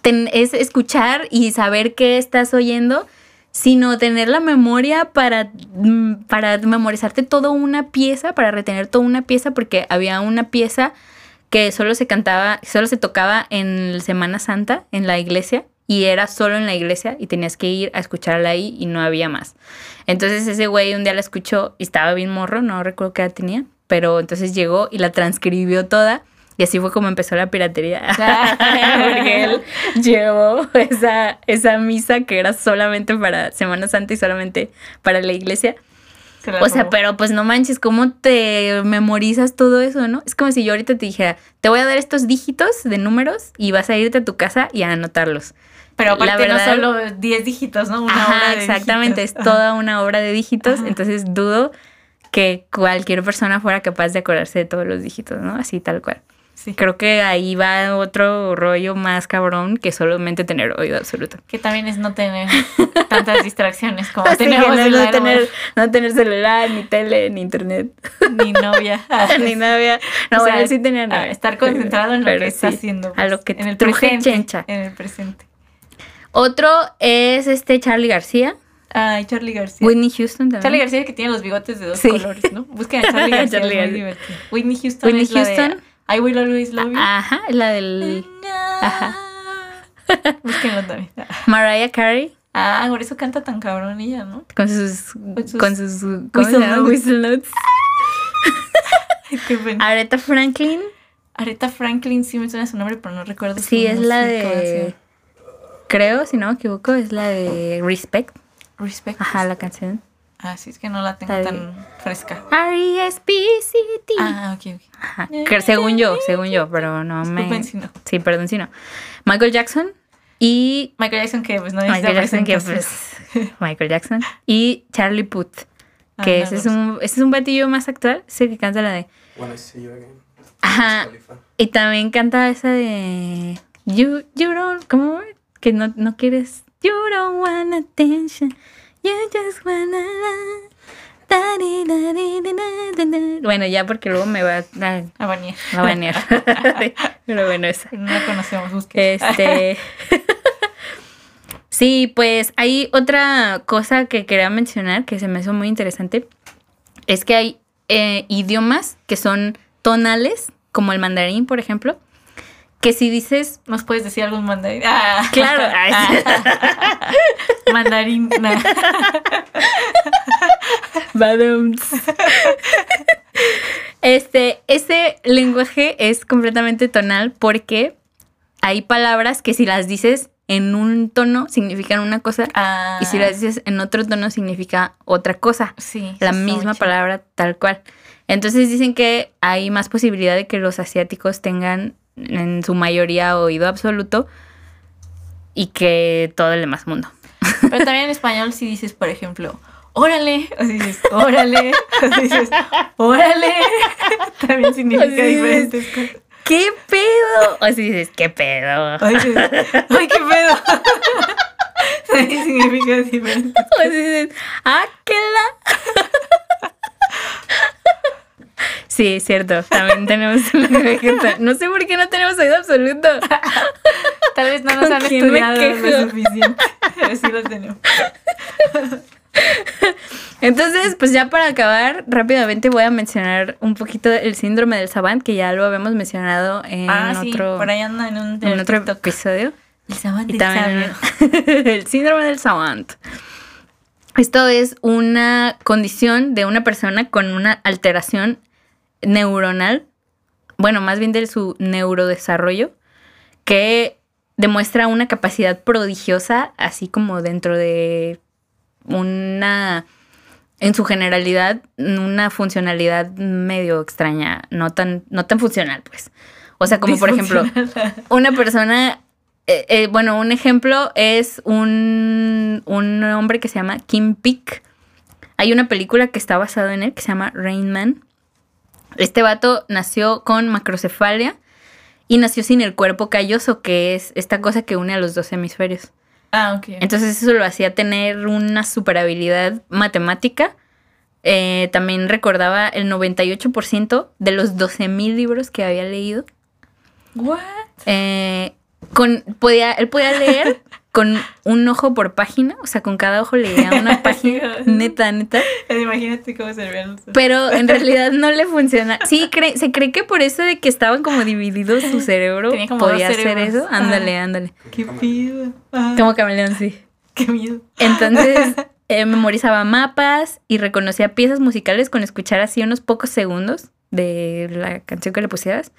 ten- es escuchar y saber qué estás oyendo, sino tener la memoria para, mm, para memorizarte toda una pieza, para retener toda una pieza, porque había una pieza que solo se cantaba, solo se tocaba en Semana Santa, en la iglesia, y era solo en la iglesia, y tenías que ir a escucharla ahí y no había más. Entonces ese güey un día la escuchó y estaba bien morro, no recuerdo qué edad tenía, pero entonces llegó y la transcribió toda. Y así fue como empezó la piratería. Porque él llevó esa, esa misa que era solamente para Semana Santa y solamente para la iglesia. Se la O sea, robó. pero pues no manches, ¿cómo te memorizas todo eso, no? Es como si yo ahorita te dijera, te voy a dar estos dígitos de números y vas a irte a tu casa y a anotarlos. Pero aparte la verdad, no solo 10 dígitos, ¿no? Una Ajá, obra de exactamente, dígitos. es toda una obra de dígitos, Ajá. entonces dudo que cualquier persona fuera capaz de acordarse de todos los dígitos, ¿no? Así tal cual. Sí. Creo que ahí va otro rollo más cabrón que solamente tener oído absoluto. Que también es no tener tantas distracciones como tenemos no, no tener, no tener celular, ni tele, ni internet, ni novia. ni novia. No, O bueno, sí tenía a novia. estar concentrado en lo Pero que está haciendo. A pues, lo que en el truje presente. chencha. En el presente. Otro es este Charlie García, Ay, Charlie García. Whitney Houston también. Charlie García que tiene los bigotes de dos colores, ¿no? Busquen a Charlie García, Charlie es muy García. divertido. Whitney Houston Whitney es la de Houston. I Will Always Love You. Ajá, la del Ajá. Búsquenlo también. Mariah Carey Ah, por eso canta tan cabrón ella, ¿no? con sus sus con sus ¿cómo se whistle llama? notes. Whistle notes. Ay, qué pena. Aretha Franklin, Aretha Franklin sí me suena su nombre, pero no recuerdo sí es la de creo, si no me equivoco, es la de Respect. Respect. Ajá, la canción. Ah, sí, es que no la tengo tan fresca. R E S P C T. Ah, ok, ok. Ajá, según yo, según yo, pero no me Disculpen si no. Sí, perdón si no. Michael Jackson y Michael Jackson que pues no necesita Michael Jackson, que pues, Michael Jackson. Y Charlie Puth, que Ah, ese, no, es un, ese es un batillo más actual, ese que canta la de... I see you again. Ajá. Y también canta esa de... You, you don't... ¿Cómo? Que no, no quieres... You don't want attention. You just wanna... Bueno, ya porque luego me va a, a, bañar. a banear. Pero bueno, esa. No la conocemos, busquen. Este. sí, pues hay otra cosa que quería mencionar que se me hizo muy interesante. Es que hay eh, idiomas que son tonales, como el mandarín, por ejemplo, que si dices. ¿Nos puedes decir algún mandarín? Ah. Claro, ay, mandarín. Este, ese lenguaje es completamente tonal porque hay palabras que si las dices en un tono significan una cosa Ah, y si las dices en otro tono significa otra cosa. sí, la misma palabra tal cual. Entonces dicen que hay más posibilidad de que los asiáticos tengan en su mayoría oído absoluto y que todo el demás mundo. Pero también en español si dices, por ejemplo, órale, o si dices, órale, o si dices, órale, también significa si dices, diferentes cosas. ¿Qué pedo? O si dices, ¿qué pedo? O dices, ay, qué pedo. También significa diferente. O si dices, ¡ah, qué la! Sí, es cierto. También tenemos No sé por qué no tenemos oído absoluto. Tal vez no nos ¿Con han estudiado lo suficiente. Pero sí lo tenemos. Entonces, pues ya para acabar, rápidamente voy a mencionar un poquito el síndrome del Savant, que ya lo habíamos mencionado en ah, sí, otro, por ahí anda en un en otro TikTok. episodio. El sabor Y también el síndrome del Savant. Esto es una condición de una persona con una alteración neuronal, bueno, más bien de su neurodesarrollo, que demuestra una capacidad prodigiosa, así como dentro de una, en su generalidad, una funcionalidad medio extraña, no tan, no tan funcional, pues. O sea, como por ejemplo, una persona, eh, eh, bueno, un ejemplo es un, un hombre que se llama Kim Peek. Hay una película que está basada en él que se llama Rain Man. Este vato nació con macrocefalia y nació sin el cuerpo calloso, que es esta cosa que une a los dos hemisferios. Ah, ok. Entonces eso lo hacía tener una super habilidad matemática. Eh, también recordaba el 98% de los 12.000 libros que había leído. What? Eh, con, podía, él podía leer con un ojo por página, o sea, con cada ojo leía una página, neta, neta. Imagínate cómo se veían Pero en realidad no le funciona. Sí, cree- se cree que por eso de que estaban como divididos su cerebro Tenía como podía dos hacer eso. Ándale, Ah. ándale. Qué pido. Ah, Como camaleón, sí. Qué miedo. Entonces eh, memorizaba mapas y reconocía piezas musicales con escuchar así unos pocos segundos de la canción que le pusieras.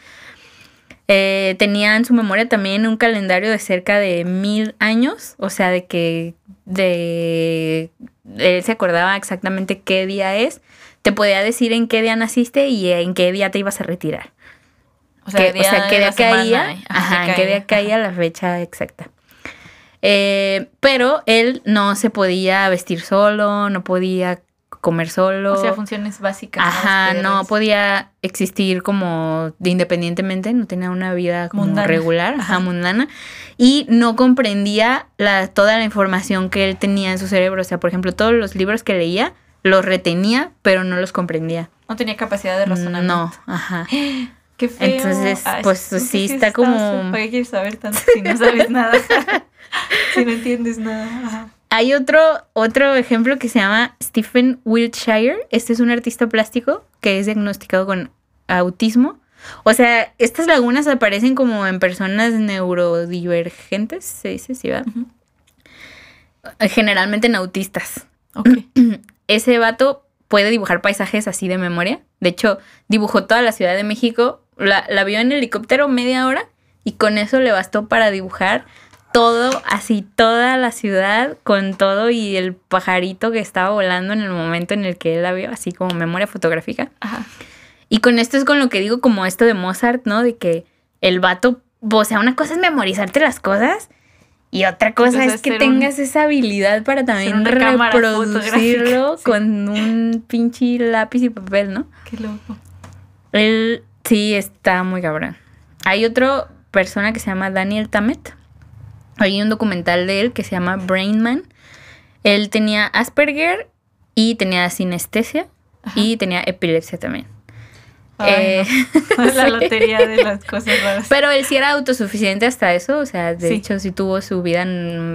Eh, tenía en su memoria también un calendario de cerca de mil años, o sea, de que de él se acordaba exactamente qué día es. Te podía decir en qué día naciste y en qué día te ibas a retirar. O Que- o sea, de qué la día caía, semana, ajá, en qué día caía la fecha exacta. Eh, pero él no se podía vestir solo, no podía comer solo. O sea, funciones básicas. Ajá, no podía existir como de independientemente, no tenía una vida como Mundana. regular, ajá, mundana, y no comprendía la, toda la información que él tenía en su cerebro. O sea, por ejemplo, todos los libros que leía los retenía, pero no los comprendía. No tenía capacidad de razonamiento. No, ajá. Qué feo. Entonces, Ay, pues, sí, está como- ¿Para qué quieres saber tanto si no sabes nada? si no entiendes nada. Ajá. Hay otro, otro ejemplo que se llama Stephen Wiltshire. Este es un artista plástico que es diagnosticado con autismo. O sea, estas lagunas aparecen como en personas neurodivergentes, se dice, ¿sí va? Generalmente en autistas. Ese vato puede dibujar paisajes así de memoria. De hecho, dibujó toda la Ciudad de México. La, la vio en helicóptero media hora y con eso le bastó para dibujar todo, así toda la ciudad con todo y el pajarito que estaba volando en el momento en el que él la vio, así como memoria fotográfica. Ajá. Y con esto es con lo que digo como esto de Mozart, ¿no? De que el vato, o sea, una cosa es memorizarte las cosas y otra cosa Entonces, es que tengas esa habilidad para también reproducirlo sí. con un pinche lápiz y papel, ¿no? Qué loco. Él sí está muy cabrón. Hay otra persona que se llama Daniel Tammet. Hay un documental de él que se llama Brain Man. Él tenía Asperger y tenía sinestesia Ajá. y tenía epilepsia también. Ay, Eh, no. La lotería de las cosas raras. Pero él sí era autosuficiente hasta eso, o sea, de Sí. hecho sí tuvo su vida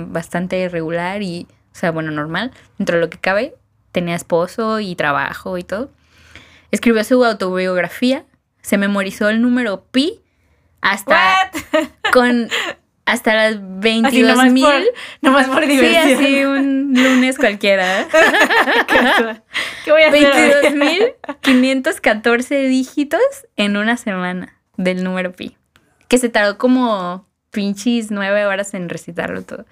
bastante regular y, o sea, bueno, normal, dentro de lo que cabe. Tenía esposo y trabajo y todo. Escribió su autobiografía, se memorizó el número pi hasta ¿What? con hasta las Así 22 nomás mil. por, nomás por Sí, así un lunes cualquiera. ¿Qué voy a hacer? hoy? 22.514 dígitos en una semana del número pi. Que se tardó como pinches nueve horas en recitarlo todo.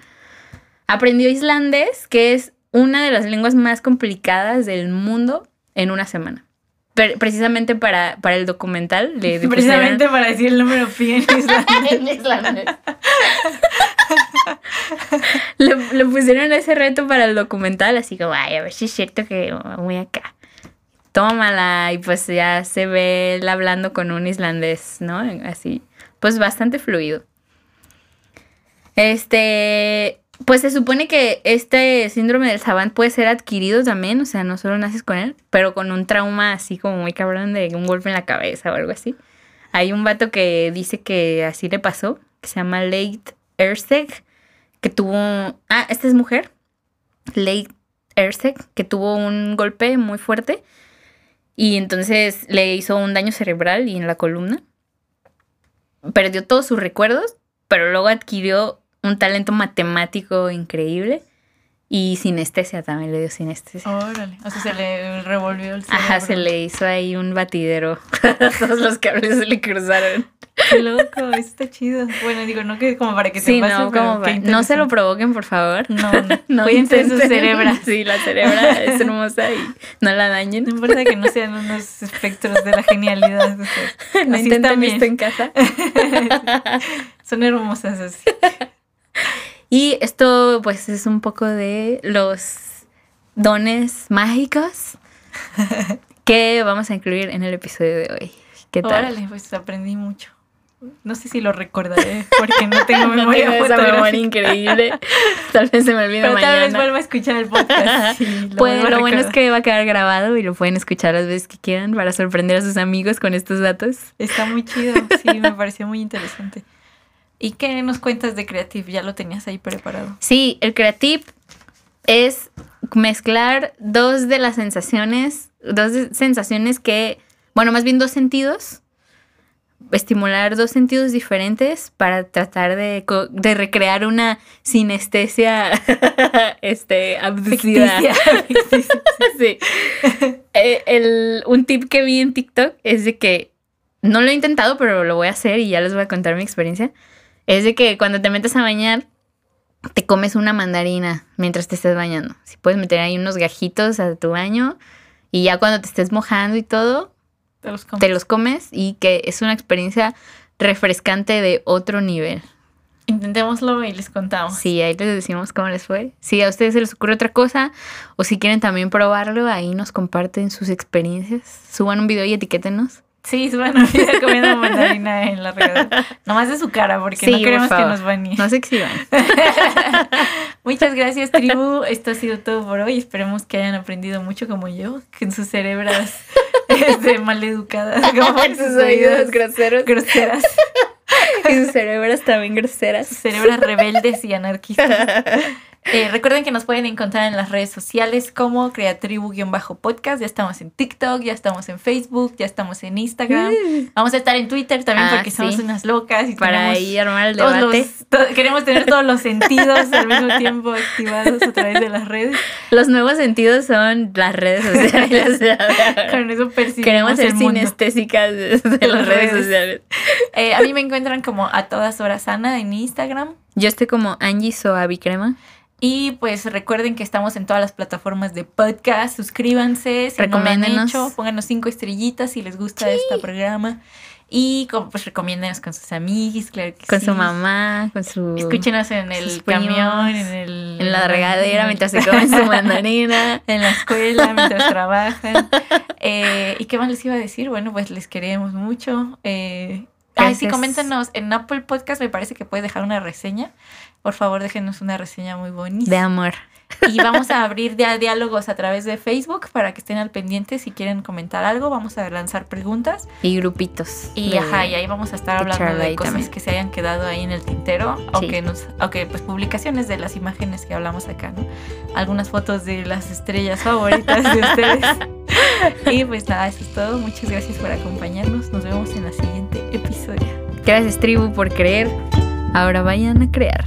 Aprendió islandés, que es una de las lenguas más complicadas del mundo, en una semana. Pre- precisamente para, para el documental le le Precisamente para decir el número pi en islandés. en islandés. le pusieron ese reto para el documental, así como, ay, a ver si es cierto que voy acá. Tómala, y pues ya se ve él hablando con un islandés, ¿no? Así, pues bastante fluido. Este, pues se supone que este síndrome del Savant puede ser adquirido también, o sea, no solo naces con él, pero con un trauma así como muy cabrón de un golpe en la cabeza o algo así. Hay un vato que dice que así le pasó, que se llama Late Erseg, que tuvo... Ah, esta es mujer. Late Erseg, que tuvo un golpe muy fuerte y entonces le hizo un daño cerebral y en la columna. Perdió todos sus recuerdos, pero luego adquirió un talento matemático increíble y sinestesia también le dio sinestesia. Órale. O sea, se le revolvió el cerebro. Ajá, se le hizo ahí un batidero. Todos los cables se le cruzaron. Qué loco, eso está chido. Bueno, digo, no que como para que Sí, te pase, no, como qué pa- no se lo provoquen, por favor. No, no. No Cuídense de su cerebra. Sí, la cerebra es hermosa y no la No dañen. importa que no sean unos espectros de la genialidad. o sea, No intenten esto en casa. Son hermosas así. Y esto, pues, es un poco de los dones mágicos que vamos a incluir en el episodio de hoy. ¿Qué tal? Órale, pues aprendí mucho. No sé si lo recordaré porque no tengo No memoria tengo esa memoria increíble. Tal vez se me olvide Pero tal vez mañana. vuelva a escuchar el podcast. y lo Pues, lo bueno es que va a quedar grabado y lo pueden escuchar las veces que quieran para sorprender a sus amigos con estos datos. Está muy chido, sí, me pareció muy interesante. ¿Y qué nos cuentas de Creative? Ya lo tenías ahí preparado. Sí, el creative es mezclar dos de las sensaciones, dos sensaciones que, bueno, más bien dos sentidos, estimular dos sentidos diferentes para tratar de, de recrear una sinestesia este, abducida. Sí. Eh, el- un tip que vi en TikTok es de que no lo he intentado, pero lo voy a hacer y ya les voy a contar mi experiencia. Es de que cuando te metes a bañar, te comes una mandarina mientras te estés bañando. Si puedes meter ahí unos gajitos a tu baño y ya cuando te estés mojando y todo, Te los comes. te los comes y que es una experiencia refrescante de otro nivel. Intentémoslo y les contamos. Sí, ahí les decimos cómo les fue. Si a ustedes se les ocurre otra cosa o si quieren también probarlo, ahí nos comparten sus experiencias. Suban un video y etiquétenos. Sí, suban un video comiendo mandarina en la regadera. Nomás de su cara, porque no queremos que nos baneen. No se exhiban. Muchas gracias, tribu. Esto ha sido todo por hoy. Esperemos que hayan aprendido mucho como yo, que en sus cerebras este, maleducadas, como en sus oídos groseros. Groseras. y sus cerebras también groseras. Sus cerebras rebeldes y anarquistas. Eh, recuerden que nos pueden encontrar en las redes sociales como Creatribu-podcast. Ya estamos en TikTok, ya estamos en Facebook, ya estamos en Instagram. Vamos a estar en Twitter también Ah, porque sí. somos unas locas y Para ahí armar el debate. los- to- queremos tener todos los sentidos al mismo tiempo activados a través de las redes. Los nuevos sentidos son las redes sociales. Con eso Queremos ser sinestésicas de, de De las redes redes. sociales. Eh, a mí me encuentran como a todas horas Ana en Instagram. Yo estoy como Angie Soavi Crema. Y pues recuerden que estamos en todas las plataformas de podcast. Suscríbanse, si no lo han Recomiéndenos. hecho, pónganos cinco estrellitas si les gusta este programa. Y pues recomiéndenos con sus amigos, claro que Con sí. su mamá, con su... Escúchenos en el primos, camión, en el En la regadera en- mientras se comen su mandarina. en la escuela mientras trabajan. Eh, ¿Y qué más les iba a decir? Bueno, pues les queremos mucho. Eh, ay, sí, coméntenos en Apple Podcast, me parece que puedes dejar una reseña. Por favor, déjenos una reseña muy bonita. De amor. Y vamos a abrir ya diálogos a través de Facebook para que estén al pendiente si quieren comentar algo. Vamos a lanzar preguntas. Y grupitos. Y de- ajá, y ahí vamos a estar hablando de cosas también. que se hayan quedado ahí en el tintero, aunque nos, aunque pues publicaciones de las imágenes que hablamos acá, ¿no? Algunas fotos de las estrellas favoritas de ustedes. y pues nada, eso es todo. Muchas gracias por acompañarnos. Nos vemos en el siguiente episodio. Gracias, tribu, por creer. Ahora vayan a crear.